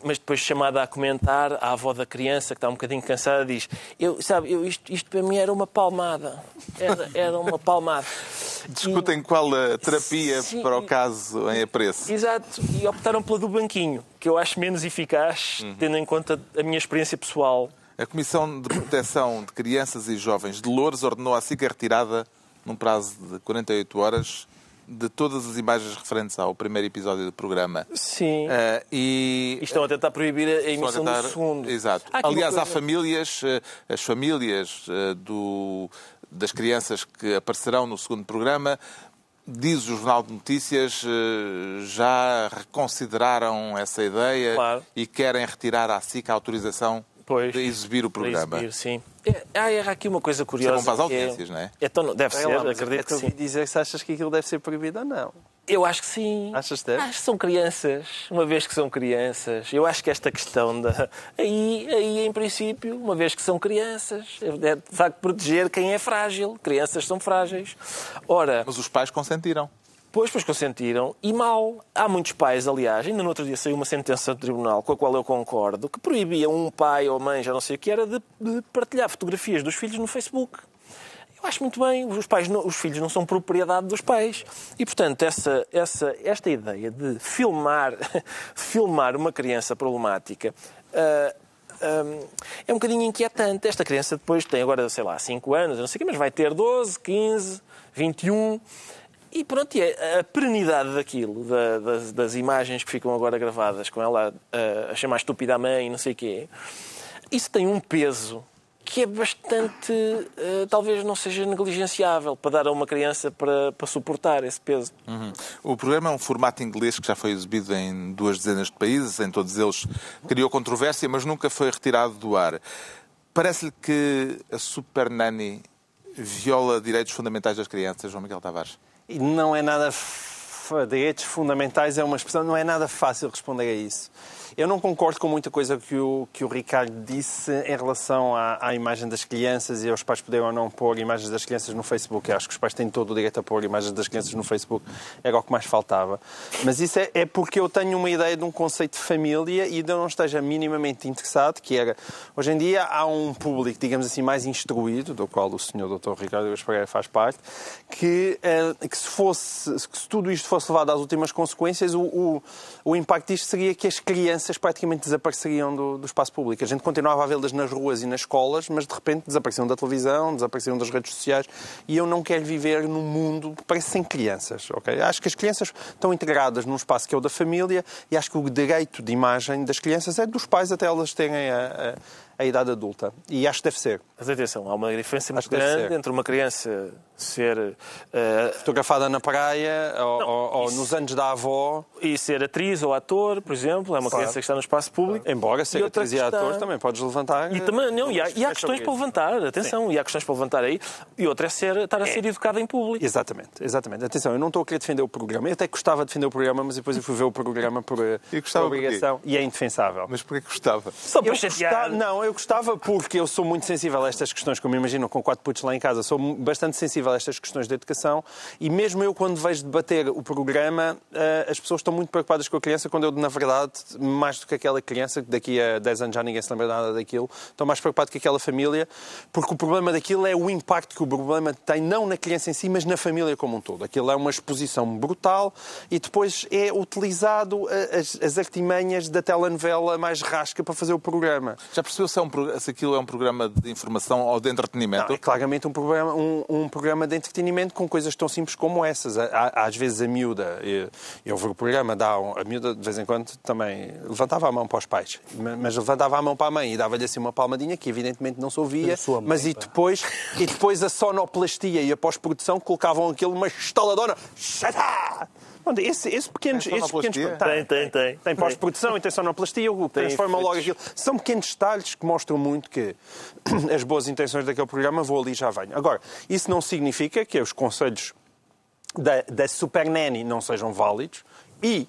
Speaker 4: mas depois chamada a comentar, a avó da criança, que está um bocadinho cansada, diz: eu, Sabe, eu, isto, isto para mim era uma palmada. Era, era uma palmada.
Speaker 1: Discutem e, qual a terapia sim, para o caso em apreço.
Speaker 4: Exato, e optaram pela do banquinho, que eu acho menos eficaz, uhum. tendo em conta a minha experiência pessoal.
Speaker 1: A Comissão de Proteção de Crianças e Jovens de Louros ordenou a SICA retirada, num prazo de 48 horas, de todas as imagens referentes ao primeiro episódio do programa.
Speaker 4: Sim.
Speaker 1: Uh, e,
Speaker 4: e estão a tentar proibir a emissão tentar... do segundo.
Speaker 1: Exato. Aliás, coisa... há famílias, eh, as famílias eh, do, das crianças que aparecerão no segundo programa, diz o Jornal de Notícias, já reconsideraram essa ideia
Speaker 4: claro.
Speaker 1: e querem retirar à SIC a autorização pois, de exibir o programa.
Speaker 4: Exibir, sim. É, há aqui uma coisa curiosa.
Speaker 1: Serão para as é- audiências, é, não é?
Speaker 4: é tão, deve é ser, lá, acredito é que, que
Speaker 3: sim. dizer se achas que aquilo deve ser proibido ou não.
Speaker 4: Eu acho que sim.
Speaker 3: Achas que deve?
Speaker 4: Acho que são crianças, uma vez que são crianças. Eu acho que esta questão da. Aí, aí em princípio, uma vez que são crianças, é de facto proteger quem é frágil. Crianças são frágeis. Ora.
Speaker 1: Mas os pais consentiram.
Speaker 4: Pois, pois consentiram. E mal. Há muitos pais, aliás, ainda no outro dia saiu uma sentença do tribunal com a qual eu concordo, que proibia um pai ou mãe, já não sei o que era, de, de partilhar fotografias dos filhos no Facebook. Eu acho muito bem, os, pais, os filhos não são propriedade dos pais. E, portanto, essa, essa, esta ideia de filmar, filmar uma criança problemática uh, é um bocadinho inquietante. Esta criança depois tem agora, sei lá, 5 anos, não sei o quê, mas vai ter 12, 15, 21. E pronto, é a perenidade daquilo, da, das, das, imagens que ficam agora gravadas com ela a, a chamar estúpida a mãe e não sei o quê, isso tem um peso que é bastante, uh, talvez não seja negligenciável para dar a uma criança para, para suportar esse peso.
Speaker 1: Uhum. O programa é um formato inglês que já foi exibido em duas dezenas de países, em todos eles criou controvérsia, mas nunca foi retirado do ar. Parece-lhe que a Super Nanny viola direitos fundamentais das crianças, João Miguel Tavares?
Speaker 3: Não é nada. Direitos fundamentais é uma expressão, não é nada fácil responder a isso. Eu não concordo com muita coisa que o, que o Ricardo disse em relação à, à imagem das crianças e aos pais poderem ou não pôr imagens das crianças no Facebook. Eu acho que os pais têm todo o direito a pôr imagens das crianças no Facebook. Era o que mais faltava. Mas isso é, é porque eu tenho uma ideia de um conceito de família e eu não esteja minimamente interessado, que era... Hoje em dia há um público, digamos assim, mais instruído, do qual o senhor Dr. Ricardo Gasparé faz parte, que, eh, que, se fosse, que se tudo isto fosse levado às últimas consequências, o, o, o impacto disto seria que as crianças praticamente desapareceriam do, do espaço público. A gente continuava a vê-las nas ruas e nas escolas, mas de repente desapareciam da televisão, desapareciam das redes sociais. E eu não quero viver num mundo parece sem crianças. Okay? Acho que as crianças estão integradas num espaço que é o da família e acho que o direito de imagem das crianças é dos pais até elas terem a, a, a idade adulta. E acho que deve ser.
Speaker 4: Mas atenção, há uma diferença muito grande entre uma criança ser. Uh...
Speaker 3: Fotografada na praia ou, não, ou, isso... nos anos da avó.
Speaker 4: E ser atriz ou ator, por exemplo, é uma claro. criança que está no espaço público.
Speaker 3: Embora ser atriz e está... ator também podes levantar.
Speaker 4: E, também, não, e há, e há questões para levantar, atenção, Sim. e há questões para levantar aí. E outra é ser, estar a ser é. educada em público.
Speaker 3: Exatamente, exatamente. Atenção, eu não estou a querer defender o programa. Eu até gostava de defender o programa, mas depois eu fui ver o programa por, por obrigação e é indefensável.
Speaker 1: Mas porquê que gostava?
Speaker 4: Só para chatear.
Speaker 3: Não, eu gostava porque eu sou muito sensível a estas questões, como imagino, com quatro putos lá em casa, sou bastante sensível a estas questões de educação e mesmo eu, quando vejo debater o programa, eh, as pessoas estão muito preocupadas com a criança, quando eu, na verdade, mais do que aquela criança, que daqui a 10 anos já ninguém se lembra nada daquilo, estou mais preocupado com aquela família, porque o problema daquilo é o impacto que o problema tem, não na criança em si, mas na família como um todo. Aquilo é uma exposição brutal e depois é utilizado eh, as, as artimanhas da telenovela mais rasca para fazer o programa.
Speaker 1: Já percebeu se, é um, se aquilo é um programa de informação ou de entretenimento?
Speaker 3: Não, é claramente um programa, um, um, programa de entretenimento com coisas tão simples como essas. Às vezes a miúda, eu, eu vi o programa, dá um, a miúda de vez em quando também levantava a mão para os pais, mas levantava a mão para a mãe e dava-lhe assim uma palmadinha que evidentemente não se ouvia, mãe, mas e depois, e depois a sonoplastia e a pós-produção colocavam aquilo uma estaladona. Esse, esse pequenos,
Speaker 1: tem
Speaker 3: esses pequenos
Speaker 4: tem, tem, tem.
Speaker 3: Tem pós-produção e tem sonoplastia, o transforma logo aquilo. São pequenos detalhes que mostram muito que as boas intenções daquele programa vou ali e já venho. Agora, isso não significa que os conselhos da, da Super Nanny não sejam válidos e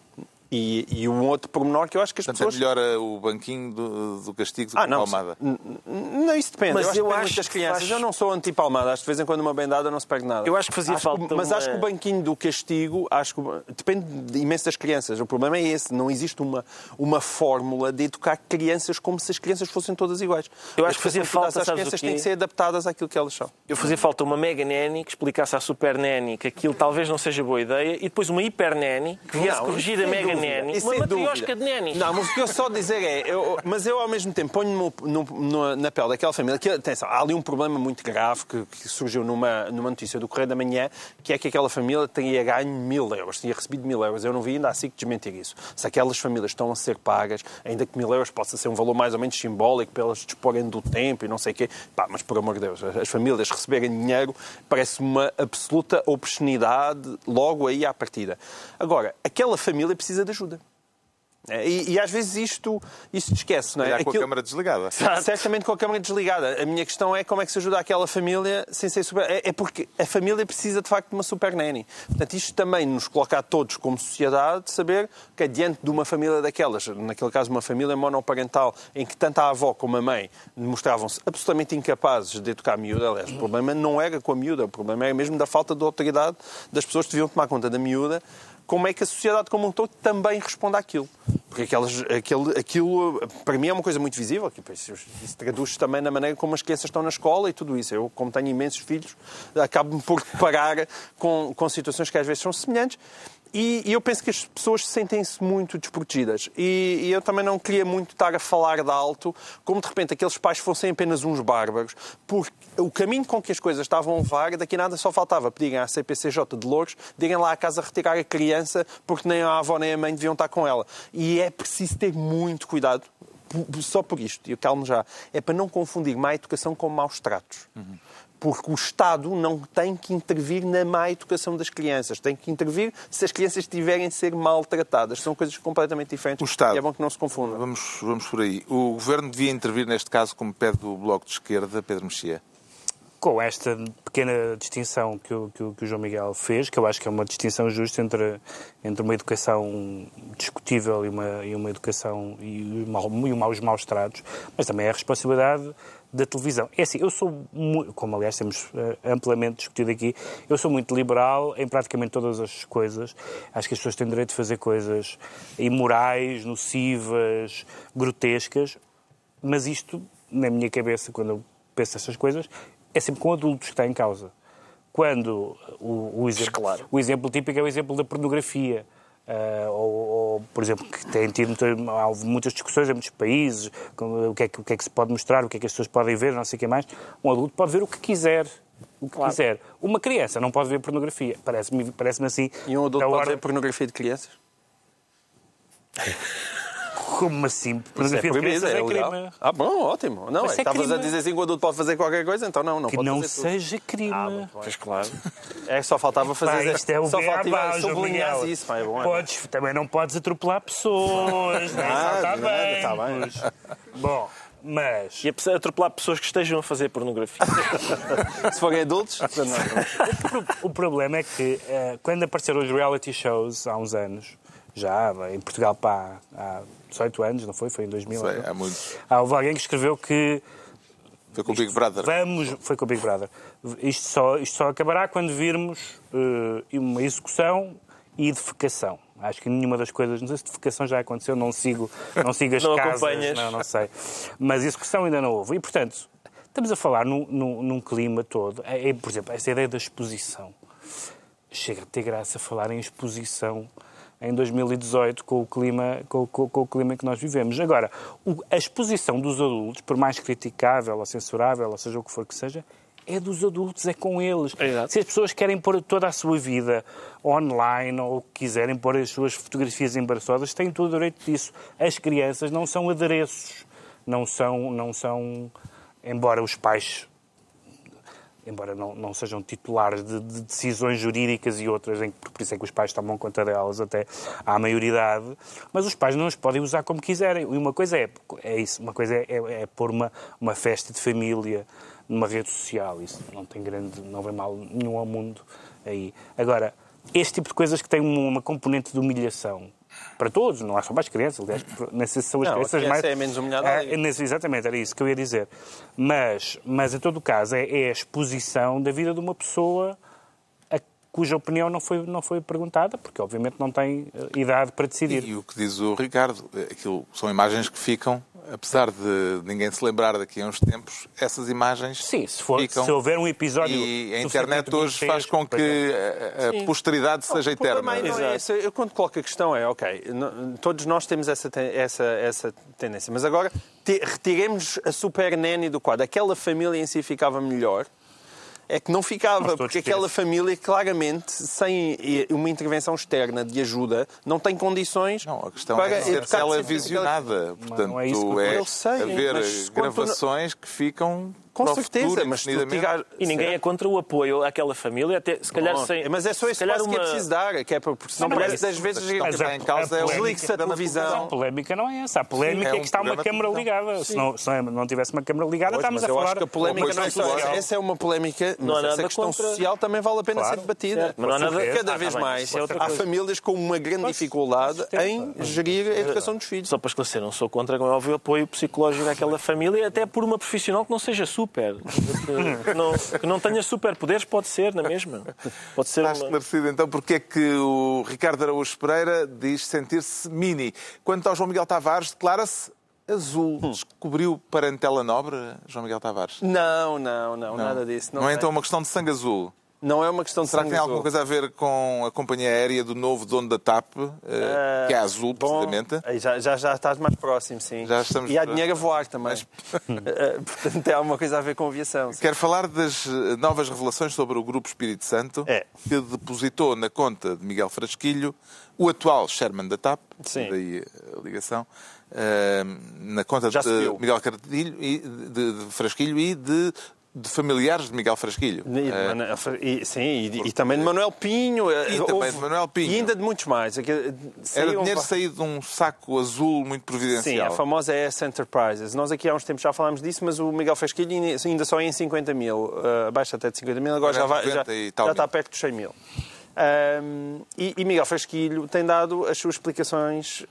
Speaker 3: e, e, um outro pormenor que eu acho que as
Speaker 1: Portanto,
Speaker 3: pessoas...
Speaker 1: é melhor o banquinho do, do castigo do ah, que a palmada?
Speaker 3: Não, isso depende. Mas eu, eu acho, que as crianças... Faz... Eu não sou anti-palmada. Acho que de vez em quando uma bendada não se perde nada.
Speaker 4: Eu acho que fazia
Speaker 3: acho
Speaker 4: falta
Speaker 3: que, Mas
Speaker 4: uma...
Speaker 3: acho que o banquinho do castigo... Acho que... Depende imenso das crianças. O problema é esse. Não existe uma, uma fórmula de educar crianças como se as crianças fossem todas iguais.
Speaker 4: Eu acho que fazia falta... As
Speaker 3: crianças têm que ser adaptadas àquilo que elas são.
Speaker 4: Eu fazia falta uma mega nanny que explicasse à super nanny que aquilo talvez não seja boa ideia e depois uma hiper nanny que viesse não, corrigir a mega nanny. Uma matriosca de nénis.
Speaker 3: Não, mas o que eu só dizer é, eu, mas eu ao mesmo tempo ponho-me na pele daquela família que, atenção, há ali um problema muito grave que, que, surgiu numa, numa notícia do Correio da Manhã, que é que aquela família teria ganho mil euros, tinha recebido mil euros. Eu não vi ainda assim que desmentir isso. Se aquelas famílias estão a ser pagas, ainda que mil euros possa ser um valor mais ou menos simbólico para elas disporem do tempo e não sei o quê, pá, mas por amor de Deus, as famílias receberem dinheiro parece uma absoluta obscenidade logo aí à partida. Agora, aquela família precisa de ajuda. É, e, e, às vezes isto, isto esquece, não é?
Speaker 1: Aquilo... com a câmara desligada.
Speaker 3: Certamente com a câmara desligada. A minha questão é como é que se ajuda aquela família sem ser super... É, é porque a família precisa de facto de uma super nanny. Portanto, isto também nos coloca a todos como sociedade de saber que diante de uma família daquelas, naquele caso uma família monoparental, em que tanto a avó como a mãe mostravam-se absolutamente incapazes de educar a miúda, aliás, o problema não era com a miúda, o problema era mesmo da falta de autoridade das pessoas que deviam tomar conta da miúda como é que a sociedade como um todo também responde àquilo. Porque aquelas, aquele, aquilo, para mim, é uma coisa muito visível. Que, isso, isso traduz também na maneira como as crianças estão na escola e tudo isso. Eu, como tenho imensos filhos, acabo-me por parar com, com situações que às vezes são semelhantes. E, eu penso que as pessoas sentem-se muito desprotegidas. E, e, eu também não queria muito estar a falar de alto, como de repente aqueles pais fossem apenas uns bárbaros, porque o caminho com que as coisas estavam a levar, daqui nada só faltava pedirem à CPCJ de Louros, direm lá à casa retirar a criança, porque nem a avó nem a mãe deviam estar com ela. E é preciso ter muito cuidado, só por isto, e eu calmo já, é para não confundir má educação com maus tratos. Uhum porque o Estado não tem que intervir na má educação das crianças. Tem que intervir se as crianças tiverem a ser maltratadas. São coisas completamente diferentes. O Estado, e é bom que não se confunda.
Speaker 1: Vamos, vamos por aí. O Governo devia intervir neste caso, como pede o Bloco de Esquerda, Pedro Mexia?
Speaker 2: Com esta pequena distinção que o, que, o, que o João Miguel fez, que eu acho que é uma distinção justa entre, entre uma educação discutível e uma, e uma educação e, e maus maus tratos, mas também é a responsabilidade da televisão. É assim, eu sou, como aliás temos uh, amplamente discutido aqui, eu sou muito liberal em praticamente todas as coisas. Acho que as pessoas têm direito de fazer coisas imorais, nocivas, grotescas, mas isto, na minha cabeça, quando eu penso essas coisas, é sempre com adultos que está em causa. Quando o, o, exemplo, claro. o exemplo típico é o exemplo da pornografia. Uh, ou, ou, por exemplo, que tem tido há muitas discussões em muitos países, o que, é que, o que é que se pode mostrar, o que é que as pessoas podem ver, não sei o que mais. Um adulto pode ver o que quiser. O que claro. quiser. Uma criança não pode ver pornografia. Parece-me parece assim.
Speaker 3: E um adulto pode ver pornografia de crianças?
Speaker 2: Como assim? Pornografia é proibido, é, é crime.
Speaker 3: Ah, bom, ótimo. Não, é, estavas a dizer assim que o adulto pode fazer qualquer coisa, então não, não
Speaker 2: que
Speaker 3: pode
Speaker 2: não
Speaker 3: seja
Speaker 2: tudo. crime. Ah,
Speaker 3: pois claro. É só faltava fazer
Speaker 2: pá, isto. É o
Speaker 3: só
Speaker 2: faltava
Speaker 3: sublinhar isso. Pá, é bom, é
Speaker 2: podes, também não podes atropelar pessoas, não ah, está bem. Está bem. Bom. Mas.
Speaker 4: E a atropelar pessoas que estejam a fazer pornografia.
Speaker 3: Se forem adultos.
Speaker 2: o, o, problema é que uh, quando apareceram os reality shows há uns anos, já em Portugal pá, há 18 anos, não foi? Foi em 2000. Sei,
Speaker 1: há muito.
Speaker 2: Há alguém que escreveu que.
Speaker 1: Foi com o Big Brother.
Speaker 2: Vamos, foi com o Big Brother. Isto só, isto só acabará quando virmos uh, uma execução e defecação. Acho que nenhuma das coisas, não sei se defecação já aconteceu, não sigo, não sigo as
Speaker 4: não
Speaker 2: casas.
Speaker 4: Acompanhas.
Speaker 2: Não, não sei. Mas execução ainda não houve. E, portanto, estamos a falar num, num, num clima todo. É, é, por exemplo, essa ideia da exposição. Chega a ter graça falar em exposição em 2018 com o clima, com, com, com o clima que nós vivemos. Agora, o, a exposição dos adultos, por mais criticável ou censurável, ou seja o que for que seja, é dos adultos, é com eles. É Se as pessoas querem pôr toda a sua vida online ou quiserem pôr as suas fotografias embaraçosas, têm todo o direito disso. As crianças não são adereços, não são, não são, embora os pais embora não, não sejam titulares de, de, decisões jurídicas e outras, em, por isso é que os pais tomam conta delas até à maioridade, mas os pais não as podem usar como quiserem. E uma coisa é, é isso, uma coisa é, é, é pôr uma, uma festa de família numa rede social, isso não tem grande, não vem mal nenhum ao mundo aí. Agora, este tipo de coisas que têm uma componente de humilhação, para todos, não é só para as crianças, aliás, nessas são as
Speaker 3: não,
Speaker 2: crianças mais.
Speaker 3: é menos humilhada. É,
Speaker 2: nesse, exatamente, era isso que eu ia dizer. Mas, mas em todo o caso, é, é a exposição da vida de uma pessoa a, cuja opinião não foi, não foi perguntada, porque obviamente não tem eh, idade para decidir.
Speaker 1: E, e o que diz o Ricardo, aquilo são imagens que ficam apesar de ninguém se lembrar daqui a uns tempos, essas imagens
Speaker 2: Sim, se, for, ficam. se houver um episódio...
Speaker 1: E a internet hoje faz com que a, a posteridade seja
Speaker 3: o
Speaker 1: eterna.
Speaker 3: Não é esse. Eu quando coloco a questão é, ok, todos nós temos essa, essa, essa tendência, mas agora retiremos a super nanny do quadro. Aquela família em si ficava melhor é que não ficava, porque aquela família, claramente, sem uma intervenção externa de ajuda, não tem condições
Speaker 1: não, a questão para é ser televisionada. Portanto, não é, isso que é eu sei, haver gravações que ficam
Speaker 3: Com
Speaker 1: para
Speaker 3: certeza,
Speaker 1: futuro,
Speaker 3: mas
Speaker 4: E ninguém é contra o apoio àquela família, até se calhar
Speaker 3: Bom,
Speaker 4: sem.
Speaker 3: Mas é só esse
Speaker 4: calhar
Speaker 3: espaço que é
Speaker 4: uma-
Speaker 3: preciso dar, que é para- porque senão
Speaker 2: Não,
Speaker 3: parece
Speaker 2: isso-
Speaker 3: 10 vezes...
Speaker 1: que está em causa é o
Speaker 3: Desligue-se a
Speaker 1: programa de
Speaker 3: televisão.
Speaker 2: A polémica não é essa. A polémica
Speaker 1: Sim, é
Speaker 2: é,
Speaker 1: um
Speaker 2: que está uma câmara ligada. Se não, se não- não tivesse uma câmara ligada,
Speaker 3: Pois,
Speaker 2: estamos
Speaker 3: mas
Speaker 2: a
Speaker 3: eu
Speaker 2: falar.
Speaker 3: acho que a polémica não é só
Speaker 2: social.
Speaker 3: essa. É uma polémica,
Speaker 4: Não
Speaker 3: mas essa questão
Speaker 4: contra-
Speaker 3: social também vale a pena
Speaker 2: Claro.
Speaker 3: ser debatida. Cada
Speaker 4: Ah,
Speaker 3: vez mais
Speaker 4: isso é
Speaker 3: há famílias com uma grande dificuldade em gerir a educação dos filhos.
Speaker 4: Só para esclarecer, não sou contra, como é óbvio, o apoio psicológico àquela família, até por uma profissional que não seja super. Que não, que não tenha superpoderes, pode ser, na mesma. Pode ser
Speaker 1: Está
Speaker 4: uma...
Speaker 1: esclarecido então porque é que o Ricardo Araújo Pereira diz sentir-se mini. Quanto ao João Miguel Tavares, declara-se azul.
Speaker 3: Hum.
Speaker 1: Descobriu parentela nobre, João Miguel Tavares?
Speaker 3: Não, não, não, nada disso.
Speaker 1: Não, é
Speaker 3: tem.
Speaker 1: então uma questão de sangue azul.
Speaker 3: Não é uma questão de
Speaker 1: Será que tem alguma coisa a ver com a companhia aérea do novo dono da TAP, eh, que é azul,
Speaker 3: Bom,
Speaker 1: precisamente?
Speaker 3: aí já, já, já estás mais próximo, sim.
Speaker 1: Já estamos-
Speaker 3: E há dinheiro a voar também. Eh, Portanto, tem alguma coisa a ver com aviação. sim.
Speaker 1: Quero falar das eh, novas revelações sobre o Grupo Espírito Santo,
Speaker 3: É.
Speaker 1: que depositou na conta de Miguel Frasquilho, o atual Sherman da TAP,
Speaker 3: Sim.
Speaker 1: daí a ligação, eh, na conta de. Miguel Cartilho e de Frasquilho e de, de familiares de Miguel Frasquilho.
Speaker 3: E,
Speaker 1: Eh,
Speaker 3: sim, e, e também de Manuel Pinho.
Speaker 1: E também de Manuel Pinho.
Speaker 3: E ainda de muitos mais. Aqui-
Speaker 1: era dinheiro saído de um saco azul muito
Speaker 3: Sim,
Speaker 1: providencial.
Speaker 3: a famosa S Enterprises. Nós aqui há uns tempos já falámos disso, mas o Miguel Fasquilho ainda só é em 50 mil, abaixo até de 50 mil, agora já, vai, já,
Speaker 1: 90 tal
Speaker 3: já está perto dos 100 mil. Um, e, e Miguel Fasquilho tem dado as suas explicações uh,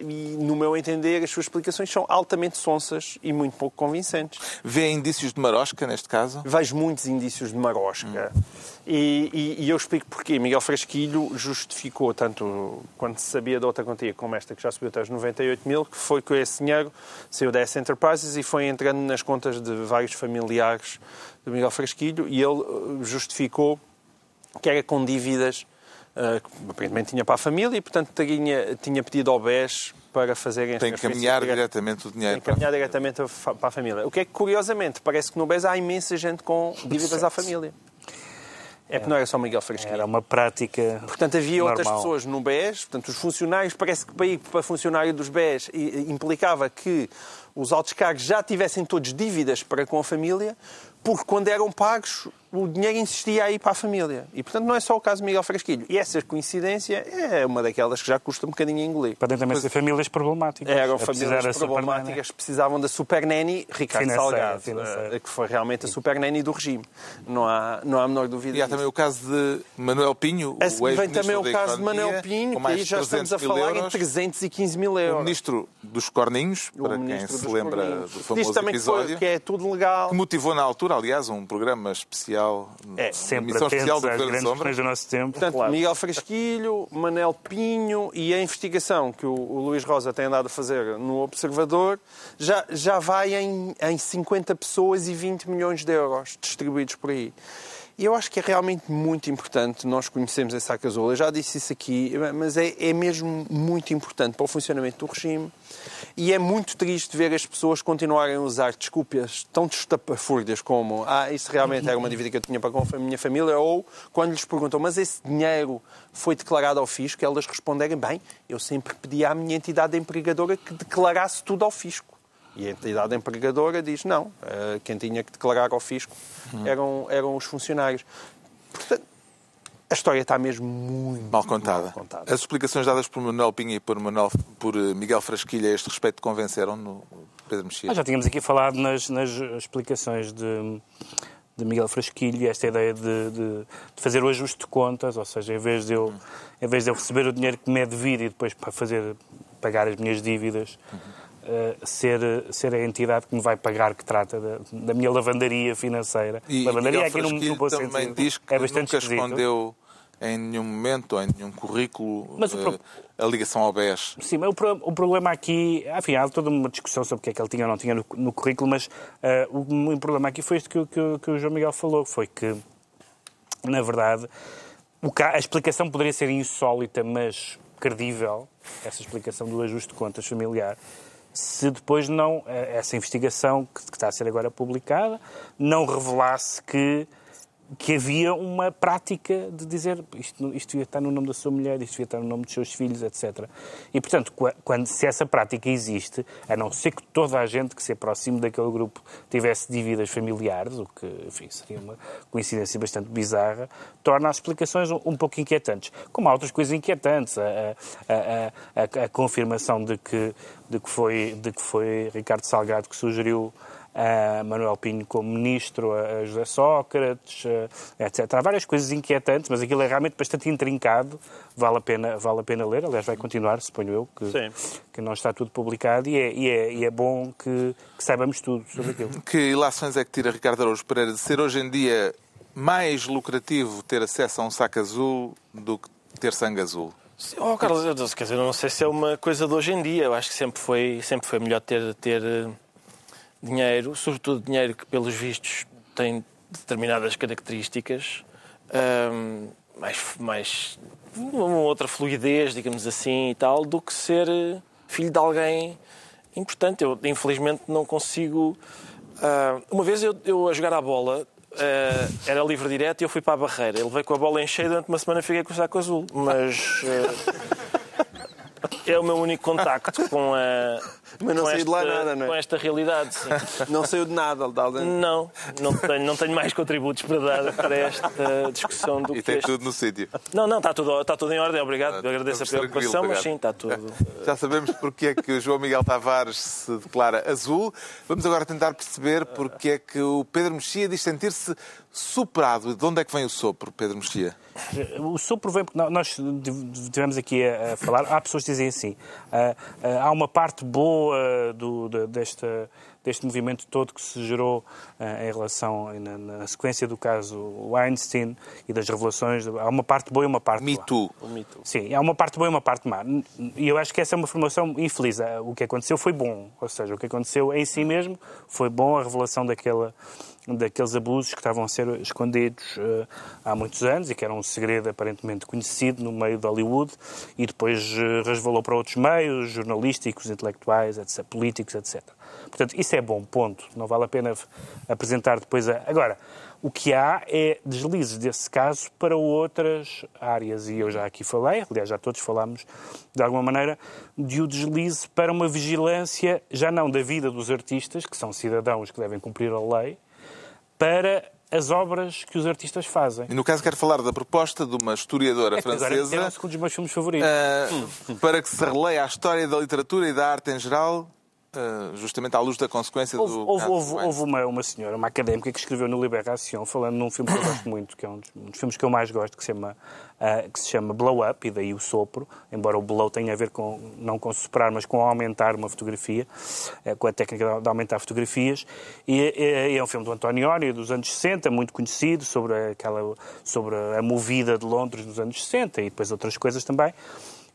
Speaker 3: e, no meu entender, as suas explicações são altamente sonsas e muito pouco convincentes.
Speaker 1: Vê indícios de marosca neste caso?
Speaker 3: Vejo muitos indícios de marosca. E, e- e eu explico porquê. Miguel Frasquilho justificou, tanto quando se sabia de outra quantia como esta, que já subiu até os 98 mil, que foi que esse dinheiro saiu da S Enterprises e foi entrando nas contas de vários familiares do Miguel Frasquilho e ele eh, justificou que era com dívidas eh, que aparentemente tinha para a família e, portanto, tinha, tinha pedido ao BES para fazerem
Speaker 1: Tem que caminhar
Speaker 3: diretas
Speaker 1: diretamente o dinheiro.
Speaker 3: tem que caminhar diretamente fa- para a família. O que é que, curiosamente, parece que no BES há imensa gente com dívidas à família. É porque não era só Miguel Fresquinho.
Speaker 2: Era uma prática.
Speaker 3: Portanto, havia outras
Speaker 2: normal.
Speaker 3: pessoas no BES, portanto, os funcionários, parece que para ir para funcionário dos BES implicava que os altos cargos já tivessem todos dívidas para com a família, porque quando eram pagos, o dinheiro insistia a ir para a família. E, portanto, não é só o caso de Miguel Frasquilho. E essa coincidência é uma daquelas que já custa um bocadinho a engolir.
Speaker 2: Podem também ser famílias problemáticas.
Speaker 3: Eram
Speaker 2: precisar
Speaker 3: famílias problemáticas que precisavam da super nanny Ricardo
Speaker 2: Financeira,
Speaker 3: Salgado,
Speaker 2: financeira.
Speaker 3: eh, que foi realmente a super nanny do regime. Não há, não há a menor dúvida
Speaker 1: E há
Speaker 3: disso.
Speaker 1: também o caso de Manuel Pinho, o
Speaker 3: seguir vem também o caso de Manuel Pinho, que aí já
Speaker 1: 300
Speaker 3: estamos a falar em
Speaker 1: euros.
Speaker 3: 315 mil
Speaker 1: O
Speaker 3: euros.
Speaker 1: ministro dos Corninhos,
Speaker 3: O
Speaker 1: para quem se lembra
Speaker 3: Corninhos.
Speaker 1: do
Speaker 3: Diz
Speaker 1: famoso
Speaker 3: também que, foi-
Speaker 1: episódio,
Speaker 3: que é tudo legal.
Speaker 1: que motivou na altura, aliás, um programa especial,
Speaker 3: É,
Speaker 2: Sempre
Speaker 1: emissão especial
Speaker 2: atentos
Speaker 1: do
Speaker 2: às
Speaker 1: Governo
Speaker 2: grandes questões do nosso tempo.
Speaker 3: Portanto, Miguel Frasquilho, Manel Pinho e a investigação que o, o Luís Rosa tem andado a fazer no Observador já, já vai em, em 50 pessoas e 20 milhões de euros distribuídos por aí. E eu acho que é realmente muito importante nós conhecermos esse saco azul. Eu já disse isso aqui, mas é, é mesmo muito importante para o funcionamento do regime. E é muito triste ver as pessoas continuarem a usar desculpas tão destapafúrdias como ah, isso realmente era uma dívida que eu tinha para com a minha família, ou quando lhes perguntam, mas esse dinheiro foi declarado ao fisco, elas responderem, bem, eu sempre pedi à minha entidade empregadora que declarasse tudo ao fisco. E a entidade empregadora diz, não, eh, quem tinha que declarar ao fisco eram, eram os funcionários. Portanto, a história está mesmo muito
Speaker 1: Mal contada.
Speaker 3: mal contada.
Speaker 1: As explicações dadas por Manuel Pinho e por, Manuel, por eh, Miguel Frasquilha a este respeito convenceram no Pedro Mexia?
Speaker 2: Já tínhamos aqui falado nas, nas explicações de, de Miguel Frasquilho, esta ideia de, de- de fazer o ajuste de contas, ou seja, em vez, de eu, em vez de eu receber o dinheiro que me é devido e depois para fazer, pagar as minhas dívidas, eh, ser, ser a entidade que me vai pagar, que trata da, da minha lavandaria financeira.
Speaker 1: E
Speaker 2: lavandaria
Speaker 1: Miguel
Speaker 2: aqui no, no bom
Speaker 1: também
Speaker 2: sentido.
Speaker 1: diz que
Speaker 2: é bastante
Speaker 1: nunca
Speaker 2: esquisito.
Speaker 1: escondeu em nenhum momento, ou em nenhum currículo,
Speaker 2: Mas
Speaker 1: eh,
Speaker 2: pro-
Speaker 1: a ligação ao BES.
Speaker 2: Sim, mas o, pro- o problema aqui, enfim, há toda uma discussão sobre o que é que ele tinha ou não tinha no, no currículo, mas eh, o, o problema aqui foi isto que, o- que que o João Miguel falou, foi que, na verdade, ca- a explicação poderia ser insólita, mas credível, essa explicação do ajuste de contas familiar, se depois não, eh, essa investigação que, que está a ser agora publicada, não revelasse que que havia uma prática de dizer isto, isto devia estar no nome da sua mulher, isto devia estar no nome dos seus filhos, etc. E, portanto, quando, se essa prática existe, a não ser que toda a gente que se aproxime daquele grupo tivesse dívidas familiares, o que, enfim, seria uma coincidência bastante bizarra, torna as explicações um, um pouco inquietantes. Como há outras coisas inquietantes, a, a, a, a confirmação de que, de, que foi, de que foi Ricardo Salgado que sugeriu a Manuel Pinho como ministro, a José Sócrates, etc. Há várias coisas inquietantes, mas aquilo é realmente bastante intrincado, vale a pena, vale a pena ler, aliás vai continuar, suponho eu, que, que não está tudo publicado e é, e é, e é bom que, que, saibamos tudo sobre aquilo.
Speaker 1: Que ilações é que tira Ricardo Araújo Pereira de ser hoje em dia mais lucrativo ter acesso a um saco azul do que ter sangue azul?
Speaker 4: Oh, Carlos, quer dizer, não sei se é uma coisa de hoje em dia. Eu acho que sempre foi, sempre foi melhor ter, ter dinheiro, sobretudo dinheiro que, pelos vistos, tem determinadas características, um, mais, mais uma outra fluidez, digamos assim, e tal, do que ser filho de alguém importante. Eu, infelizmente, não consigo. Uh, uma vez eu, eu, a jogar a bola, uh, era livre direto e eu fui para a barreira. Ele veio com a bola em cheio durante uma semana fiquei com o saco azul. Mas. Uh, é o meu único contacto com a.
Speaker 3: Mas não
Speaker 4: saiu
Speaker 3: de lá nada, não é?
Speaker 4: Com esta realidade, sim.
Speaker 3: Não saiu de nada, Aldalden?
Speaker 4: Não, não tenho, não tenho mais contributos para dar para esta discussão do
Speaker 1: e
Speaker 4: que.
Speaker 1: E tem
Speaker 4: este.
Speaker 1: tudo no sítio.
Speaker 4: Não, não, está tudo, está tudo em ordem, obrigado. Ah, agradeço a preocupação, mas sim, está tudo.
Speaker 1: Já sabemos porque é que o João Miguel Tavares se declara azul. Vamos agora tentar perceber porque é que o Pedro Mexia diz sentir-se superado. De onde é que vem o sopro, Pedro Mexia?
Speaker 2: O sopro vem porque nós tivemos aqui a, falar, há pessoas que dizem assim, ah, ah, há uma parte boa do, desta, deste movimento todo que se gerou ah, em relação, na, na, sequência do caso Weinstein e das revelações, há uma parte boa e uma parte
Speaker 1: Me
Speaker 2: má.
Speaker 1: Too.
Speaker 2: Me Too. Sim, há uma parte boa e uma parte má. E eu acho que essa é uma formação infeliz. O que aconteceu foi bom, ou seja, o que aconteceu em si mesmo foi bom, a revelação daquela daqueles abusos que estavam a ser escondidos uh, há muitos anos e que era um segredo aparentemente conhecido no meio de Hollywood e depois uh, resvalou para outros meios, jornalísticos, intelectuais, etc., políticos, etc. Portanto, isso é bom, ponto. Não vale a pena apresentar depois a... Agora, o que há é deslizes desse caso para outras áreas, e eu já aqui falei, aliás, já todos falámos de alguma maneira, de o deslize para uma vigilância, já não da vida dos artistas, que são cidadãos que devem cumprir a lei, para as obras que os artistas fazem.
Speaker 1: E no caso quero falar da proposta de uma historiadora
Speaker 2: é,
Speaker 1: francesa...
Speaker 2: É um dos meus filmes favoritos.
Speaker 1: Uh, para que se releia a história da literatura e da arte em geral Uh, justamente à luz da consequência
Speaker 2: houve,
Speaker 1: do.
Speaker 2: Houve, houve, houve uma, uma, senhora, uma académica, que escreveu no Liberação, falando num filme que eu gosto muito, que é um dos, um dos filmes que eu mais gosto, que se, chama, uh, que se chama Blow Up, e daí o sopro, embora o blow tenha a ver com, não com soprar, mas com aumentar uma fotografia, uh, com a técnica de aumentar fotografias. E, e, é um filme do Antonioni, dos anos 60, muito conhecido, sobre, aquela, sobre a movida de Londres nos anos 60 e depois outras coisas também.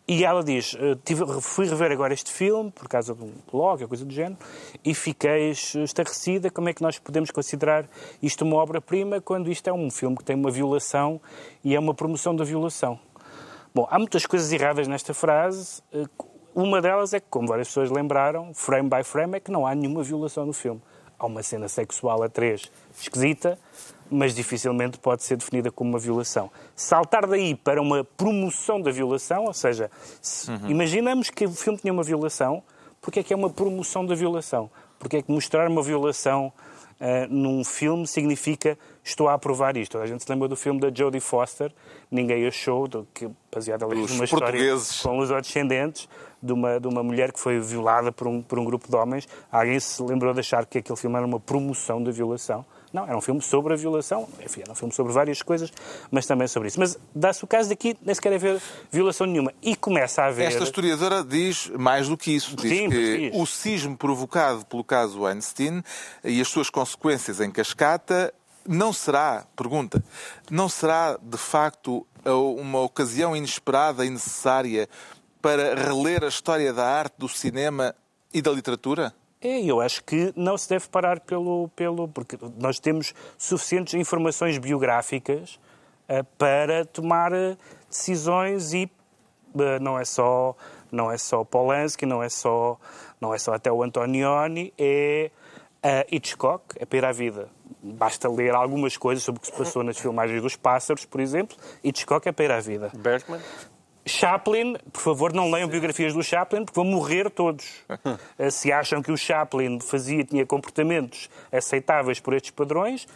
Speaker 2: E ela diz: eh, tive, fui rever agora este filme, por causa de um blog ou coisa do género, e fiquei estarrecida como é que nós podemos considerar isto uma obra-prima quando isto é um filme que tem uma violação e é uma promoção da violação. Bom, há muitas coisas erradas nesta frase. Eh, uma delas é que, como várias pessoas lembraram, frame by frame, é que não há nenhuma violação no filme. Há uma cena sexual a três esquisita, mas dificilmente pode ser definida como uma violação. Saltar daí para uma promoção da violação, ou seja, uhum. imaginamos que o filme tinha uma violação, porque é que é uma promoção da violação? Porque é que mostrar uma violação uh, num filme significa estou a aprovar isto. A gente se lembra do filme da Jodie Foster, Ninguém Achou, do, que, baseado ali numa história com os descendentes de uma, de uma mulher que foi violada por um, por um grupo de homens. Alguém se lembrou de achar que aquele filme era uma promoção da violação. Não, era um filme sobre a violação. Enfim, era um filme sobre várias coisas, mas também sobre isso. Mas dá-se o caso daqui, nem sequer haver violação nenhuma. E começa a haver...
Speaker 1: Esta historiadora diz mais do que isso. Diz Sim, que diz. o cismo provocado pelo caso Weinstein e as suas consequências em cascata não será, pergunta, não será de facto uma ocasião inesperada e necessária para reler a história da arte, do cinema e da literatura?
Speaker 2: É, eu acho que não se deve parar pelo. pelo porque nós temos suficientes informações biográficas uh, para tomar eh, decisões e uh, não é só não é só Polanski, não é só não é só até o Antonioni, é uh, Hitchcock, é para vida. Basta ler algumas coisas sobre o que se passou nas filmagens dos Pássaros, por exemplo, Hitchcock é para vida.
Speaker 3: Bergman?
Speaker 2: Chaplin, por favor, não leiam biografias do Chaplin, porque vão morrer todos. Se acham que o Chaplin fazia, tinha comportamentos aceitáveis por estes padrões,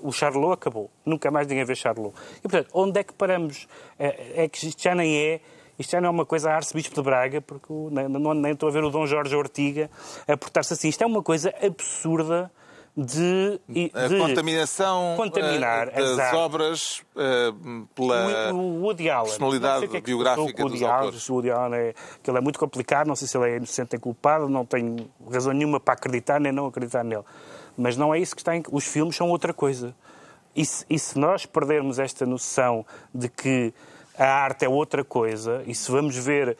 Speaker 2: o Charlot acabou. Nunca mais ninguém vê Charlot. E, portanto, onde é que paramos? É, é que isto já nem é isto já não é uma coisa a arcebispo de Braga, porque nem, não, nem estou a ver o Dom Jorge Ortiga a portar-se assim. Isto é uma coisa absurda de... de
Speaker 1: A contaminação
Speaker 2: contaminar,
Speaker 1: eh, das
Speaker 2: exato.
Speaker 1: obras eh, pela
Speaker 2: o, o Woody Allen.
Speaker 1: personalidade
Speaker 2: Não sei o que é
Speaker 1: biográfica
Speaker 2: passou com o
Speaker 1: dos
Speaker 2: Allen.
Speaker 1: autores.
Speaker 2: O Woody Allen é, que ele é muito complicado, não sei se ele é inocente ou culpado, não tenho razão nenhuma para acreditar nem não acreditar nele. Mas não é isso que está em... Os filmes são outra coisa. E se, e se nós perdermos esta noção de que a arte é outra coisa, e se vamos ver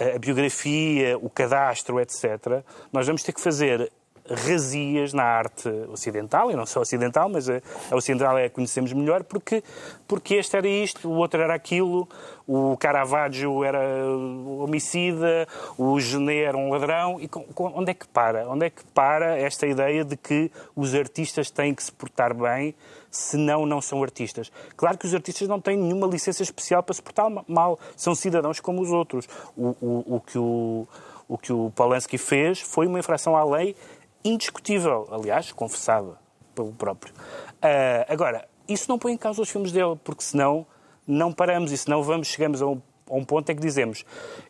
Speaker 2: a biografia, o cadastro, etc., nós vamos ter que fazer razias na arte ocidental, e não só ocidental, mas a, a ocidental é a conhecemos melhor, porque, porque este era isto, o outro era aquilo, o Caravaggio era homicida, o Genet era um ladrão, e com, com- onde é que para? Onde é que para esta ideia de que os artistas têm que se portar bem, senão não são artistas? Claro que os artistas não têm nenhuma licença especial para se portar ma- mal, são cidadãos como os outros. O, o, o que o, o que o Polanski fez foi uma infração à lei indiscutível, aliás, confessada pelo próprio. Uh, agora, isso não põe em causa os filmes dele, porque senão não paramos e senão vamos, chegamos a um, a um ponto em que dizemos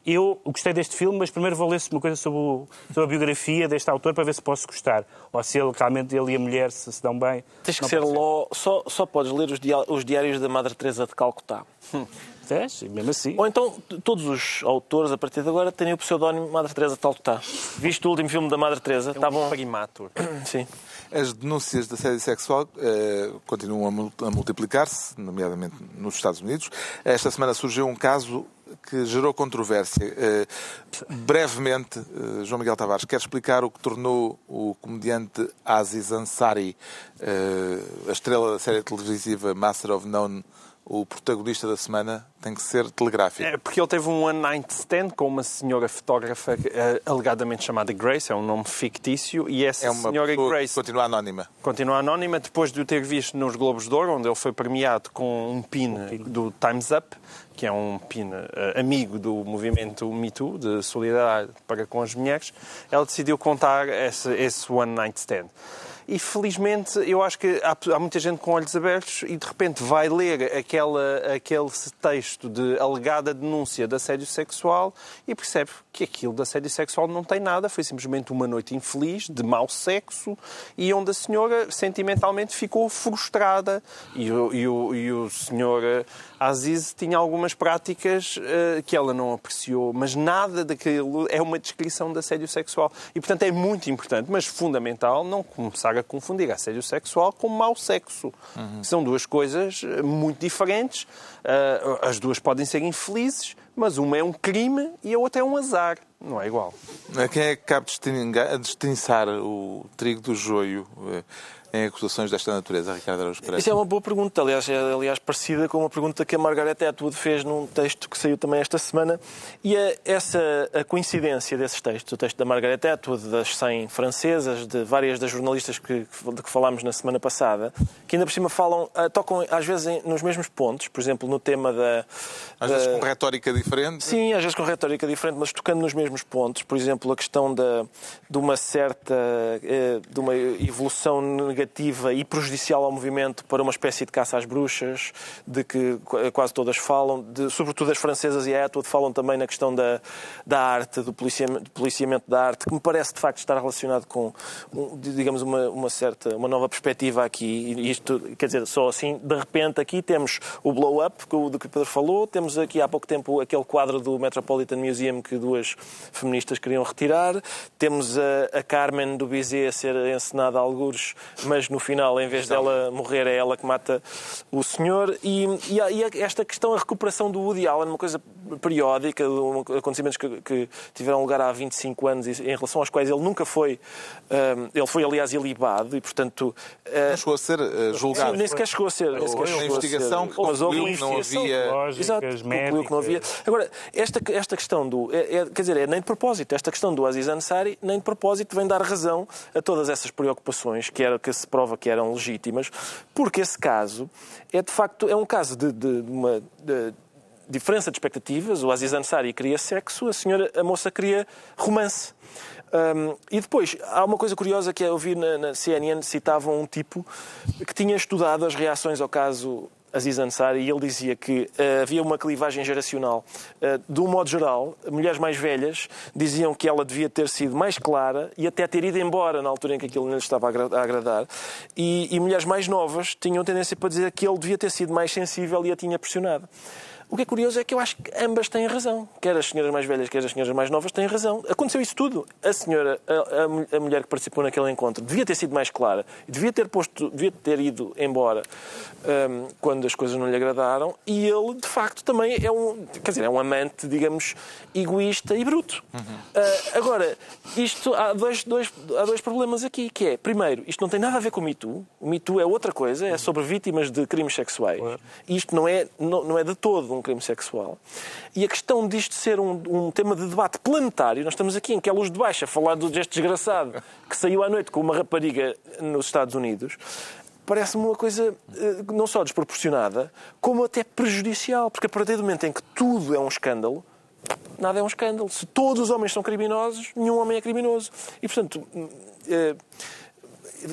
Speaker 2: eu gostei deste filme, mas primeiro vou ler uma coisa sobre, o, sobre, a biografia deste autor para ver se posso gostar. Ou se ele realmente, ele e a mulher se, se dão bem.
Speaker 4: Tens que ser,
Speaker 2: ser.
Speaker 4: Ló, só, só podes ler os, diários da Madre Teresa de Calcutá.
Speaker 2: Hum. 10, mesmo assim.
Speaker 4: Ou então todos os autores, a partir de agora, têm o pseudónimo Madre Teresa tal que está. Visto o último filme da Madre Teresa,
Speaker 3: é um
Speaker 4: tá
Speaker 3: bom.
Speaker 4: Sim.
Speaker 1: As denúncias de assédio sexual eh, continuam a multiplicar-se, nomeadamente nos Estados Unidos. Esta semana surgiu um caso que gerou controvérsia. Eh, brevemente, eh, João Miguel Tavares, quer explicar o que tornou o comediante Aziz Ansari, eh, a estrela da série televisiva Master of None, o protagonista da semana? Tem que ser telegráfico.
Speaker 3: É porque ele teve um one night stand com uma senhora fotógrafa eh, alegadamente chamada Grace, é um nome fictício, e essa
Speaker 1: É uma
Speaker 3: senhora
Speaker 1: pessoa que
Speaker 3: Grace
Speaker 1: continua anónima.
Speaker 3: continua anónima depois de o ter visto nos Globos de Ouro, onde ele foi premiado com um pin do Time's Up, que é um pin eh, amigo do movimento Me Too, de solidariedade para com as mulheres. Ela decidiu contar esse, esse one night stand. E felizmente eu acho que há, há muita gente com olhos abertos e de repente vai ler aquela, aquele texto de alegada denúncia de assédio sexual e percebe que aquilo de assédio sexual não tem nada, foi simplesmente uma noite infeliz, de mau sexo, e onde a senhora sentimentalmente ficou frustrada. E o, e o, e o senhor eh, Aziz tinha algumas práticas eh, que ela não apreciou, mas nada daquilo é uma descrição de assédio sexual. E, portanto, é muito importante, mas fundamental, não começar a confundir assédio sexual com mau sexo. São duas coisas eh, muito diferentes. Eh, as duas podem ser infelizes, mas uma é um crime e a outra é um azar. Não é igual.
Speaker 1: A Quem é que cabe distinçar o trigo do joio eh, em acusações desta natureza, Ricardo Araújo Pereira?
Speaker 4: Isso é uma boa pergunta, aliás, é aliás parecida com uma pergunta que a Margaret Atwood fez num texto que saiu também esta semana. E a, essa a coincidência desses textos, o texto da Margaret Atwood, das 100 francesas, de várias das jornalistas que, de que falámos na semana passada, que ainda por cima falam, ah, tocam às vezes nos mesmos pontos, por exemplo, no tema da.
Speaker 1: Às
Speaker 4: da-
Speaker 1: vezes com retórica diferente.
Speaker 4: Sim, às vezes com retórica diferente, mas tocando nos mesmos pontos. Por exemplo, a questão da, de uma certa eh, de uma evolução negativa e prejudicial ao movimento para uma espécie de caça às bruxas, de que qu- quase todas falam, de, sobretudo as francesas e a Atwood falam também na questão da, da arte, do policiamento, do policiamento da arte, que me parece de facto estar relacionado com, digamos, uma, uma certa, uma nova perspectiva aqui. E isto, quer dizer, só assim, de repente aqui temos o blow up, que o do que o Pedro falou, temos aqui há pouco tempo aquele quadro do Metropolitan Museum que duas feministas queriam retirar, temos a, a Carmen do Bizet a ser encenada a algures, mas no final, em vez dela morrer, é ela que mata o senhor. E, e, e esta questão, a recuperação do Woody Allen, uma coisa periódica, um, acontecimentos que, que tiveram lugar há 25 anos e em relação aos quais ele nunca foi, hum, ele foi aliás ilibado e portanto... uh,
Speaker 1: Não chegou a ser eh, julgado.
Speaker 4: Sim, nem sequer chegou a ser. Nem sequer chegou a ser.
Speaker 1: investigação que
Speaker 4: Mas houve uma
Speaker 1: que não havia-
Speaker 4: Exato, concluiu que não havia.
Speaker 2: médicas.
Speaker 4: Agora, esta, esta questão do. É, é- quer dizer, é nem de propósito. Esta questão do Aziz Ansari, nem de propósito, vem dar razão a todas essas preocupações que, era, que se prova que eram legítimas, porque esse caso é, de facto, é um caso de, de, de uma... De, diferença de expectativas. O Aziz Ansari queria sexo, a senhora, a moça queria romance. Um, e depois, há uma coisa curiosa que eu vi na, na CNN, citavam um tipo que tinha estudado as reações ao caso Aziz Ansari e ele dizia que uh, havia uma clivagem geracional. Uh, de um modo geral, mulheres mais velhas diziam que ela devia ter sido mais clara e até ter ido embora na altura em que aquilo não lhe estava a agradar. E, e mulheres mais novas tinham tendência para dizer que ele devia ter sido mais sensível e a tinha pressionado. O que é curioso é que eu acho que ambas têm razão. Quer as senhoras mais velhas, quer as senhoras mais novas têm razão. Aconteceu isso tudo. A senhora, a, a, a mulher que participou naquele encontro, devia ter sido mais clara, devia ter, posto, devia ter ido embora um, quando as coisas não lhe agradaram. E ele, de facto, também é um, quer dizer, é um amante, digamos, egoísta e bruto. Uhum. Uh, agora, isto há dois, dois, há dois problemas aqui, que é, primeiro, isto não tem nada a ver com o Me Too. O Me Too é outra coisa, é sobre vítimas de crimes sexuais. Uhum. Isto não é, não, não é de todo um crime sexual. E a questão disto ser um, um, tema de debate planetário, nós estamos aqui em que é luz de baixa a falar do gesto desgraçado que saiu à noite com uma rapariga nos Estados Unidos, parece-me uma coisa eh, não só desproporcionada, como até prejudicial, porque a partir do momento em que tudo é um escândalo, nada é um escândalo. Se todos os homens são criminosos, nenhum homem é criminoso. E, portanto, eh,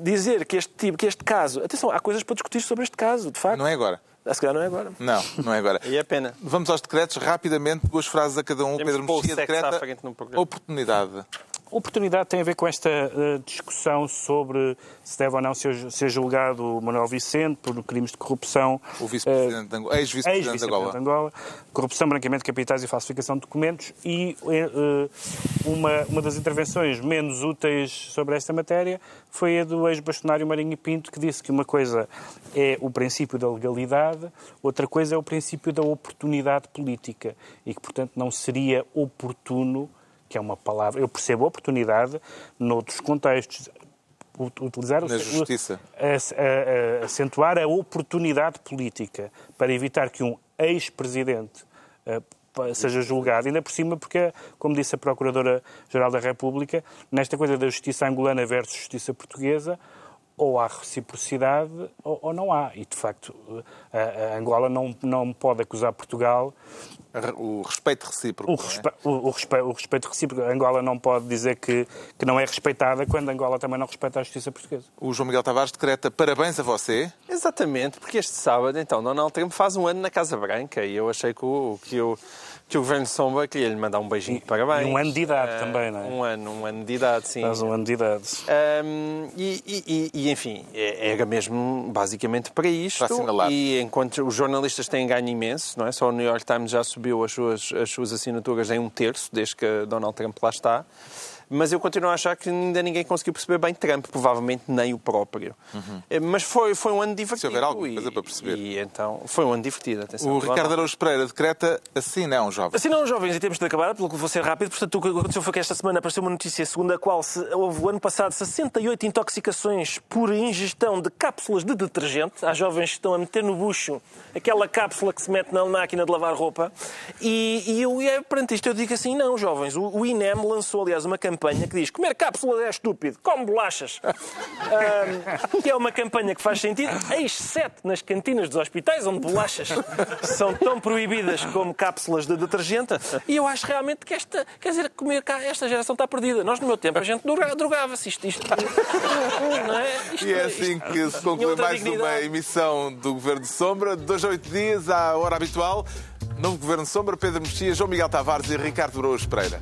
Speaker 4: dizer que este tipo, que este caso. Atenção, há coisas para discutir sobre este caso, de facto.
Speaker 1: Não é agora.
Speaker 4: A se calhar não é agora.
Speaker 1: Não, não é agora.
Speaker 3: e é pena.
Speaker 1: Vamos aos decretos, rapidamente, duas frases a cada um.
Speaker 3: Temos
Speaker 1: Pedro Mexia decreta oportunidade.
Speaker 2: Oportunidade tem a ver com esta uh, discussão sobre se deve ou não ser, ser julgado Manuel Vicente por crimes de corrupção.
Speaker 1: O vice-presidente uh, ex-vice-presidente ex
Speaker 2: de Angola. Angola. Corrupção, branqueamento de capitais e falsificação de documentos. E uh, uma, uma das intervenções menos úteis sobre esta matéria foi a do ex-bastonário Marinho Pinto, que disse que uma coisa é o princípio da legalidade, outra coisa é o princípio da oportunidade política. E que, portanto, não seria oportuno que é uma palavra. Eu percebo a oportunidade noutros contextos. Utilizar
Speaker 1: Na justiça.
Speaker 2: A, a, a, acentuar a oportunidade política para evitar que um ex-presidente uh, seja julgado, ainda por cima, porque, como disse a Procuradora-Geral da República, nesta coisa da justiça angolana versus justiça portuguesa, ou há reciprocidade ou, ou, não há. E, de facto, a, a, Angola não, não pode acusar Portugal.
Speaker 1: O respeito recíproco. O,
Speaker 2: respe, é? o, o, respeito, o respeito recíproco. A Angola não pode dizer que, que não é respeitada quando a Angola também não respeita a justiça portuguesa.
Speaker 1: O João Miguel Tavares decreta parabéns a você.
Speaker 3: Exatamente, porque este sábado, então, Donald Trump faz um ano na Casa Branca e eu achei que o, que o que o Governo Sombra queria lhe mandar um beijinho de parabéns.
Speaker 2: E um ano de idade uh, também, não é?
Speaker 3: Um ano, um ano de idade, sim.
Speaker 2: Faz um ano de idade.
Speaker 3: Um, e, e, e, enfim, é, era mesmo basicamente para isto.
Speaker 1: Para assinalar.
Speaker 3: E enquanto os jornalistas têm ganho imenso, não é? Só o New York Times já subiu as suas, as suas assinaturas em um terço, desde que Donald Trump lá está mas eu continuo a achar que ainda ninguém conseguiu perceber bem Trump, provavelmente nem o próprio. Uhum. Mas foi, foi um ano divertido. Se
Speaker 1: houver alguma coisa para perceber.
Speaker 3: E então foi um ano divertido. Atenção,
Speaker 1: o Ricardo Araújo Pereira decreta assim não, jovens.
Speaker 4: Assim não, jovens, e temos de acabar, pelo que vou ser rápido. Portanto, o que aconteceu foi que esta semana apareceu uma notícia segundo a qual se, houve o ano passado 68 intoxicações por ingestão de cápsulas de detergente. Há jovens que estão a meter no bucho aquela cápsula que se mete na máquina de lavar roupa. E, e eu, e perante isto, eu digo assim: não, jovens. O, o INEM lançou, aliás, uma campanha campanha que diz comer cápsulas é estúpido, come bolachas. um, que é uma campanha que faz sentido, exceto nas cantinas dos hospitais, onde bolachas são tão proibidas como cápsulas de detergente. E eu acho realmente que esta, quer dizer, comer cá, esta geração está perdida. Nós, no meu tempo, a gente drogava-se isto. isto,
Speaker 1: não é? Isto, e é assim isto, que se conclui mais dignidade. uma emissão do Governo de Sombra, de dois a oito dias, à hora habitual. Novo Governo de Sombra, Pedro Mexia, João Miguel Tavares e Ricardo Araújo Pereira.